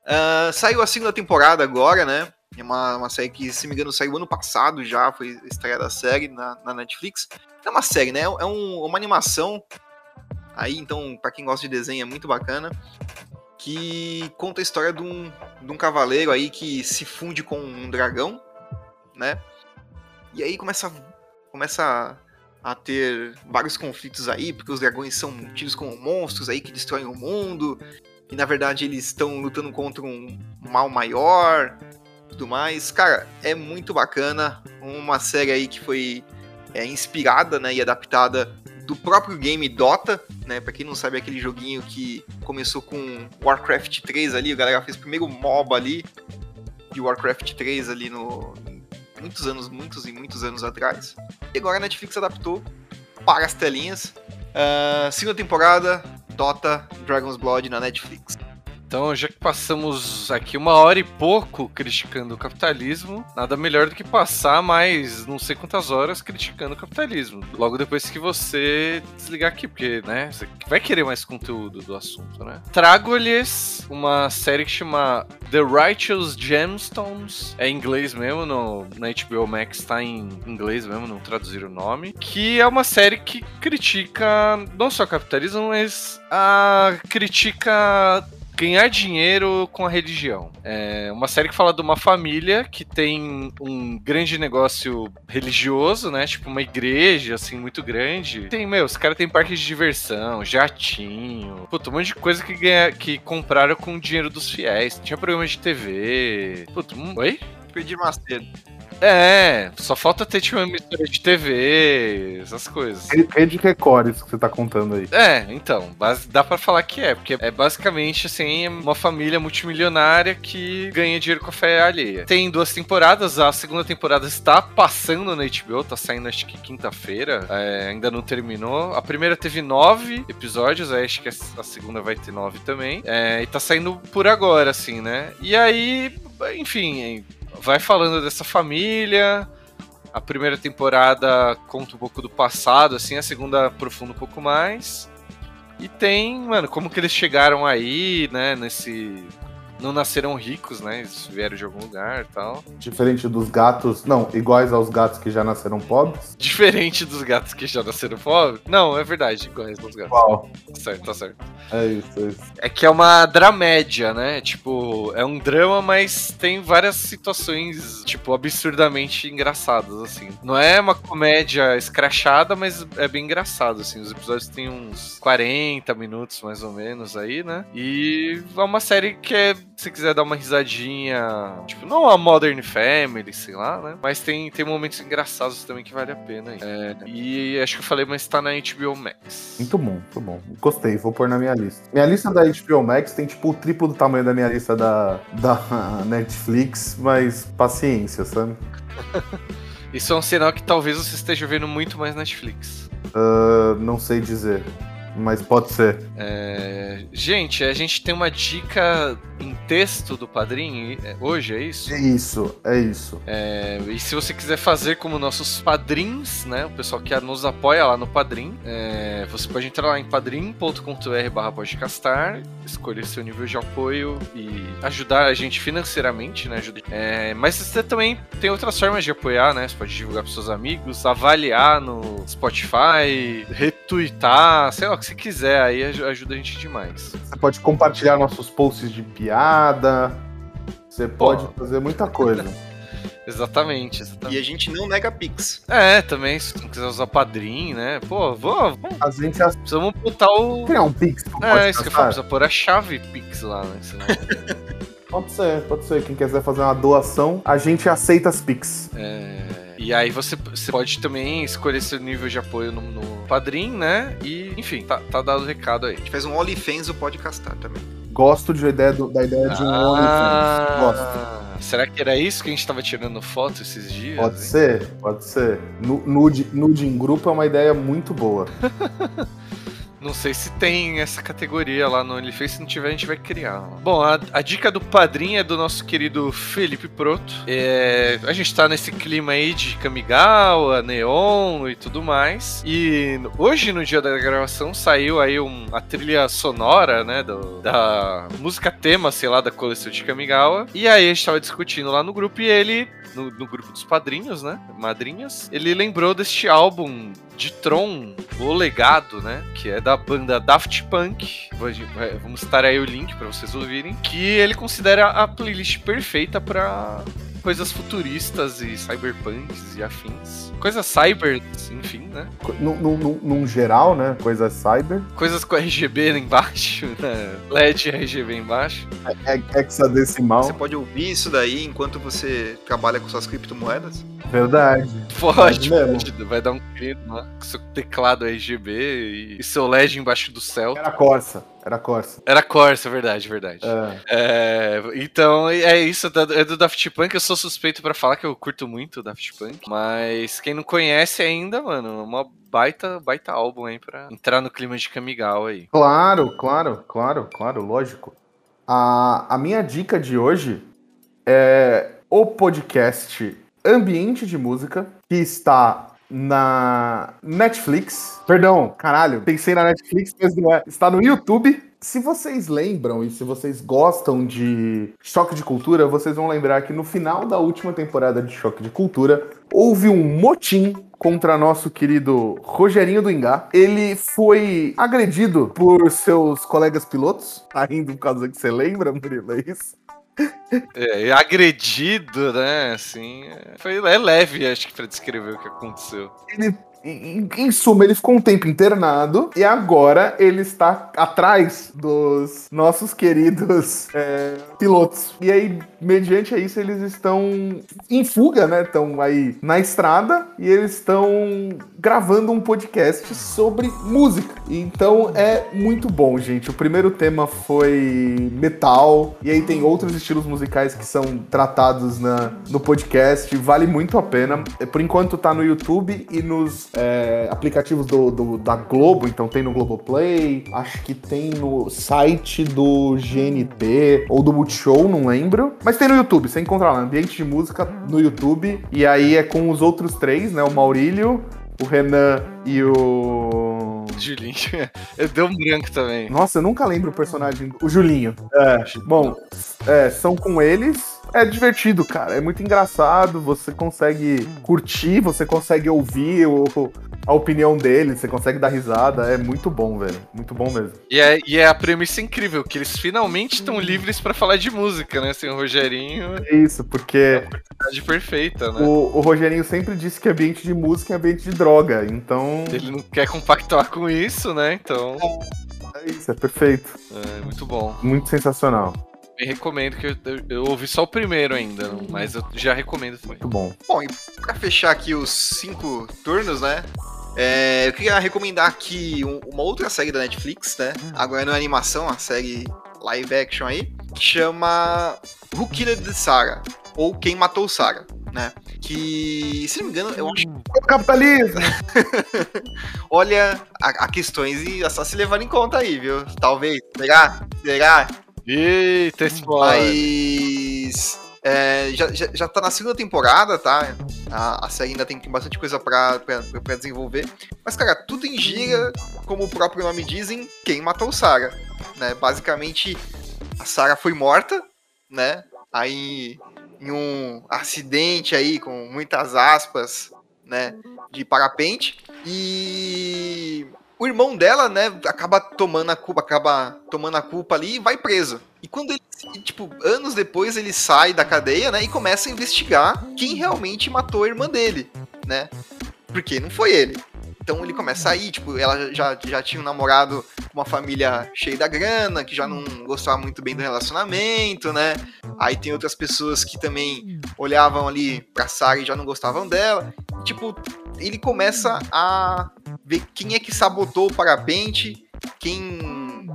Ah, saiu a segunda temporada agora, né? É uma, uma série que, se me engano, saiu ano passado já, foi a estreia da série na, na Netflix. É uma série, né? É um- uma animação Aí, então, pra quem gosta de desenho, é muito bacana. Que conta a história de um, de um cavaleiro aí que se funde com um dragão, né? E aí começa, começa a ter vários conflitos aí, porque os dragões são tidos como monstros aí que destroem o mundo. E na verdade eles estão lutando contra um mal maior tudo mais. Cara, é muito bacana. Uma série aí que foi é, inspirada né, e adaptada do próprio game Dota, né? Pra quem não sabe, é aquele joguinho que começou com Warcraft 3 ali, a galera fez o primeiro MOBA ali de Warcraft 3 ali no muitos anos, muitos e muitos anos atrás. E agora a Netflix adaptou para as telinhas. Ah, segunda temporada, Dota Dragon's Blood na Netflix. Então, já que passamos aqui uma hora e pouco criticando o capitalismo, nada melhor do que passar mais não sei quantas horas criticando o capitalismo. Logo depois que você desligar aqui, porque, né, você vai querer mais conteúdo do assunto, né? Trago-lhes uma série que chama The Righteous Gemstones. É em inglês mesmo, no, na HBO Max tá em inglês mesmo, não traduziram o nome. Que é uma série que critica não só o capitalismo, mas a critica ganhar dinheiro com a religião. É uma série que fala de uma família que tem um grande negócio religioso, né? Tipo uma igreja, assim, muito grande. Tem, meu, os caras têm parque de diversão, jatinho, puta, um monte de coisa que, ganha, que compraram com o dinheiro dos fiéis. Tinha programa de TV. Puta, um... oi? Pedir Macedo. É, só falta ter tipo uma mistura de TV, essas coisas. Rede Record, isso que você tá contando aí. É, então, dá para falar que é, porque é basicamente assim, uma família multimilionária que ganha dinheiro com a fé alheia. Tem duas temporadas, a segunda temporada está passando na HBO, tá saindo acho que quinta-feira, é, ainda não terminou. A primeira teve nove episódios, acho que a segunda vai ter nove também. É, e tá saindo por agora, assim, né? E aí, enfim, vai falando dessa família. A primeira temporada conta um pouco do passado, assim, a segunda aprofunda um pouco mais. E tem, mano, como que eles chegaram aí, né, nesse não nasceram ricos, né? Eles vieram de algum lugar e tal. Diferente dos gatos. Não, iguais aos gatos que já nasceram pobres? Diferente dos gatos que já nasceram pobres? Não, é verdade, iguais aos gatos. Uau. Tá certo, tá certo. É isso, é isso. É que é uma dramédia, né? Tipo, é um drama, mas tem várias situações, tipo, absurdamente engraçadas, assim. Não é uma comédia escrachada, mas é bem engraçado, assim. Os episódios têm uns 40 minutos, mais ou menos, aí, né? E é uma série que é se quiser dar uma risadinha, tipo, não a Modern Family, sei lá, né? Mas tem, tem momentos engraçados também que vale a pena. É, e acho que eu falei, mas tá na HBO Max. Muito bom, muito bom. Gostei, vou pôr na minha lista. Minha lista da HBO Max tem tipo o triplo do tamanho da minha lista da, da [laughs] Netflix, mas paciência, sabe? [laughs] Isso é um sinal que talvez você esteja vendo muito mais Netflix. Uh, não sei dizer mas pode ser. É... Gente, a gente tem uma dica em texto do padrinho é, hoje, é isso? É isso, é isso. É... E se você quiser fazer como nossos padrinhos, né? O pessoal que nos apoia lá no Padrim, é... você pode entrar lá em padrim.com.br barra podcastar, escolher seu nível de apoio e ajudar a gente financeiramente, né? É... Mas você também tem outras formas de apoiar, né? Você pode divulgar para seus amigos, avaliar no Spotify, retweetar, sei lá, se quiser, aí ajuda a gente demais. Você pode compartilhar nossos posts de piada. Você pode Pô. fazer muita coisa. [laughs] Exatamente, exatamente, E a gente não nega Pix. É, também, se não quiser usar padrinho, né? Pô, vamos. A gente já... Precisamos botar o. Criar um Pix. É, isso que eu falo, precisa pôr a chave Pix lá, né? Senão... [laughs] pode ser, pode ser. Quem quiser fazer uma doação, a gente aceita as Pix. É. E aí você, você pode também escolher seu nível de apoio no, no Padrim, né? E, enfim, tá, tá dado o recado aí. A gente faz um OnlyFans do Podcastar também. Gosto de ideia do, da ideia de um ah, OnlyFans. Gosto. Será que era isso que a gente tava tirando foto esses dias? Pode hein? ser, pode ser. Nude, nude em grupo é uma ideia muito boa. [laughs] Não sei se tem essa categoria lá no OnlyFans. Se não tiver, a gente vai criar. Bom, a, a dica do padrinho é do nosso querido Felipe Proto. É, a gente tá nesse clima aí de Kamigawa, Neon e tudo mais. E hoje, no dia da gravação, saiu aí um, a trilha sonora, né? Do, da música tema, sei lá, da coleção de Kamigawa. E aí a gente tava discutindo lá no grupo e ele no, no, grupo dos padrinhos, né? Madrinhas. Ele lembrou deste álbum de Tron, O Legado, né? Que é da banda Daft Punk. Vamos estar aí o link para vocês ouvirem. Que ele considera a playlist perfeita para coisas futuristas e cyberpunks e afins. Coisas cyber, enfim, né? Num, num, num geral, né? Coisas cyber. Coisas com RGB embaixo, né? LED RGB embaixo. É, é hexadecimal. Você pode ouvir isso daí enquanto você trabalha com suas criptomoedas? Verdade. Pode, pode. Vai dar um clima lá com seu teclado RGB e seu LED embaixo do céu. Era Corsa. Era Corsa. Era Corsa, verdade, verdade. É. É, então, é isso. É do Daft Punk. Eu sou suspeito para falar que eu curto muito o Daft Punk. Mas quem não conhece ainda, mano, uma baita, baita álbum aí pra entrar no clima de Kamigawa aí. Claro, claro, claro, claro, lógico. A, a minha dica de hoje é o podcast Ambiente de Música, que está na Netflix. Perdão, caralho, pensei na Netflix, mas não é. Está no YouTube. Se vocês lembram e se vocês gostam de Choque de Cultura, vocês vão lembrar que no final da última temporada de Choque de Cultura houve um motim contra nosso querido Rogerinho do Ingá. Ele foi agredido por seus colegas pilotos, ainda por causa que você lembra, Murilo, é isso? É, agredido, né? Assim, é, foi, é leve, acho que, pra descrever o que aconteceu. Ele em, suma, ele ficou um tempo internado e agora ele está atrás dos nossos queridos é, pilotos. E aí, mediante isso, eles estão em fuga, né? Estão aí na estrada e eles estão gravando um podcast sobre música. Então é muito bom, gente. O primeiro tema foi metal, e aí tem outros estilos musicais que são tratados na, no podcast. Vale muito a pena. Por enquanto tá no YouTube e nos é, aplicativos do, do, da Globo, então tem no Globoplay, acho que tem no site do GNT ou do Multishow, não lembro. Mas tem no YouTube, você encontra lá, Ambiente de Música no YouTube. E aí é com os outros três, né? O Maurílio, o Renan e o. Julinho. [laughs] Deu um branco também. Nossa, eu nunca lembro o personagem. O Julinho. É. Bom, é, são com eles. É divertido, cara. É muito engraçado. Você consegue curtir, você consegue ouvir o, a opinião deles, você consegue dar risada. É muito bom, velho. Muito bom mesmo. E é, e é a premissa incrível, que eles finalmente estão livres para falar de música, né? Sem o Rogerinho. É isso, porque. É a oportunidade perfeita, né? O, o Rogerinho sempre disse que ambiente de música é ambiente de droga, então. Ele não quer compactuar com isso, né? Então. É isso, é perfeito. É, muito bom. Muito sensacional. Eu recomendo que eu, eu, eu, ouvi só o primeiro ainda, mas eu já recomendo também. Muito bom. Bom, e pra fechar aqui os cinco turnos, né? É, eu queria recomendar aqui uma outra série da Netflix, né? Agora não é animação, a série live action aí, que chama Who Killed Sarah? Ou Quem Matou Sarah, né? Que, se não me engano, eu acho. O capitalismo! [laughs] Olha, há, questões e a se levar em conta aí, viu? Talvez. Será? Será? Eita, spoiler. Mas. É, já, já, já tá na segunda temporada, tá? A, a série ainda tem bastante coisa pra, pra, pra, desenvolver. Mas, cara, tudo em gira, como o próprio nome dizem, quem matou Sarah. Né? Basicamente, a Sarah foi morta, né? Aí, em um acidente aí, com muitas aspas, né? De parapente. E o irmão dela, né, acaba tomando a culpa, acaba tomando a culpa ali e vai preso. E quando ele, tipo, anos depois ele sai da cadeia, né, e começa a investigar quem realmente matou a irmã dele, né? Porque não foi ele. Então ele começa a ir, tipo, ela já, já tinha um namorado com uma família cheia da grana, que já não gostava muito bem do relacionamento, né? Aí tem outras pessoas que também olhavam ali pra Sarah e já não gostavam dela. Tipo, ele começa a ver quem é que sabotou o parapente, quem.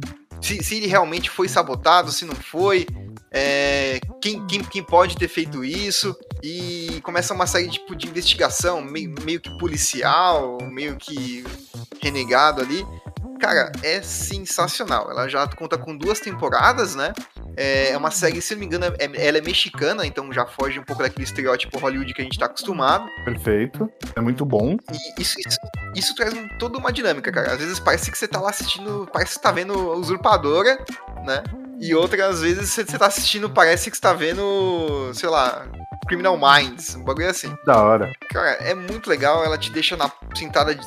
Se, se ele realmente foi sabotado, se não foi, é, quem, quem, quem, pode ter feito isso, e começa uma série tipo, de investigação, meio, meio que policial, meio que renegado ali. Cara, é sensacional. Ela já conta com duas temporadas, né? É uma série, se não me engano, é, ela é mexicana, então já foge um pouco daquele estereótipo Hollywood que a gente tá acostumado. Perfeito. É muito bom. E isso, isso, isso traz um, toda uma dinâmica, cara. Às vezes parece que você tá lá assistindo, parece que você tá vendo Usurpadora, né? E outras vezes você tá assistindo, parece que você tá vendo, sei lá, Criminal Minds, um bagulho assim. Da hora. Cara, é muito legal, ela te deixa na sentada,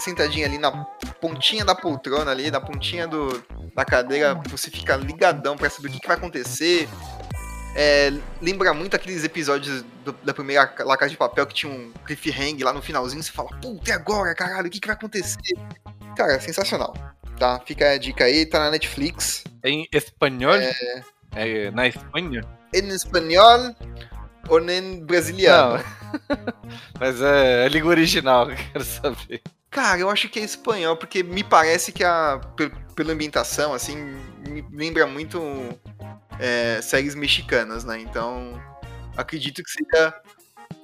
sentadinha ali na pontinha da poltrona ali, na pontinha do, da cadeira, você fica ligadão pra saber o que, que vai acontecer. É, lembra muito aqueles episódios do, da primeira La Casa de Papel que tinha um cliffhanger lá no finalzinho, você fala, puta, e agora, caralho, o que, que vai acontecer? Cara, é sensacional. Tá, fica a dica aí, tá na Netflix. Em espanhol? É, é na Espanha? Em espanhol ou em brasiliano? Não. [laughs] Mas é a língua original que [laughs] eu quero saber. Cara, eu acho que é espanhol, porque me parece que a. Pela ambientação, assim, me lembra muito é, séries mexicanas, né? Então, acredito que seja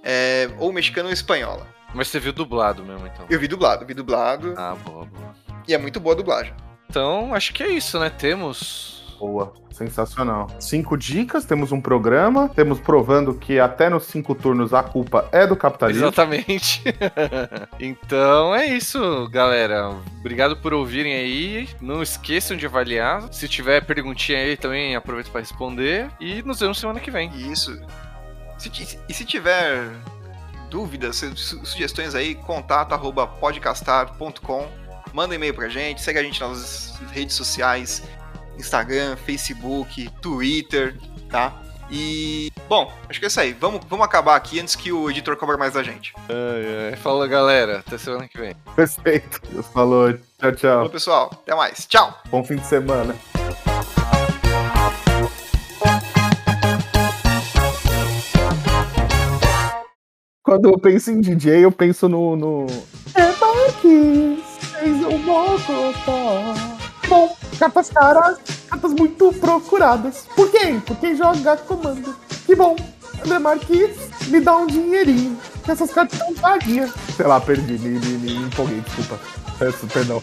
é, ou mexicana ou espanhola. Mas você viu dublado mesmo, então? Eu vi dublado, vi dublado. Ah, boa, boa. E é muito boa a dublagem. Então, acho que é isso, né? Temos Boa, sensacional. Cinco dicas, temos um programa, temos provando que até nos cinco turnos a culpa é do capitalismo. Exatamente. [laughs] então é isso, galera. Obrigado por ouvirem aí. Não esqueçam de avaliar. Se tiver perguntinha aí também, aproveita para responder. E nos vemos semana que vem. Isso. E se tiver dúvidas, su- su- sugestões aí, contato arroba podcastar.com. Manda um e-mail pra gente, segue a gente nas redes sociais, Instagram, Facebook, Twitter, tá? E, bom, acho que é isso aí. Vamos, vamos acabar aqui antes que o editor cobre mais da gente. Ai, ai. Fala, galera. Até semana que vem. Perfeito. Falou. Tchau, Falou, tchau. pessoal. Até mais. Tchau! Bom fim de semana. Quando eu penso em DJ, eu penso no. no... É Marques, fez um mocotó. Bom, cartas caras, cartas muito procuradas. Por quem? Por quem joga comando. Que bom, André Marques, me dá um dinheirinho. Essas cartas são vaguinhas. Sei lá, perdi, me, me, me empolguei, desculpa. Peço perdão.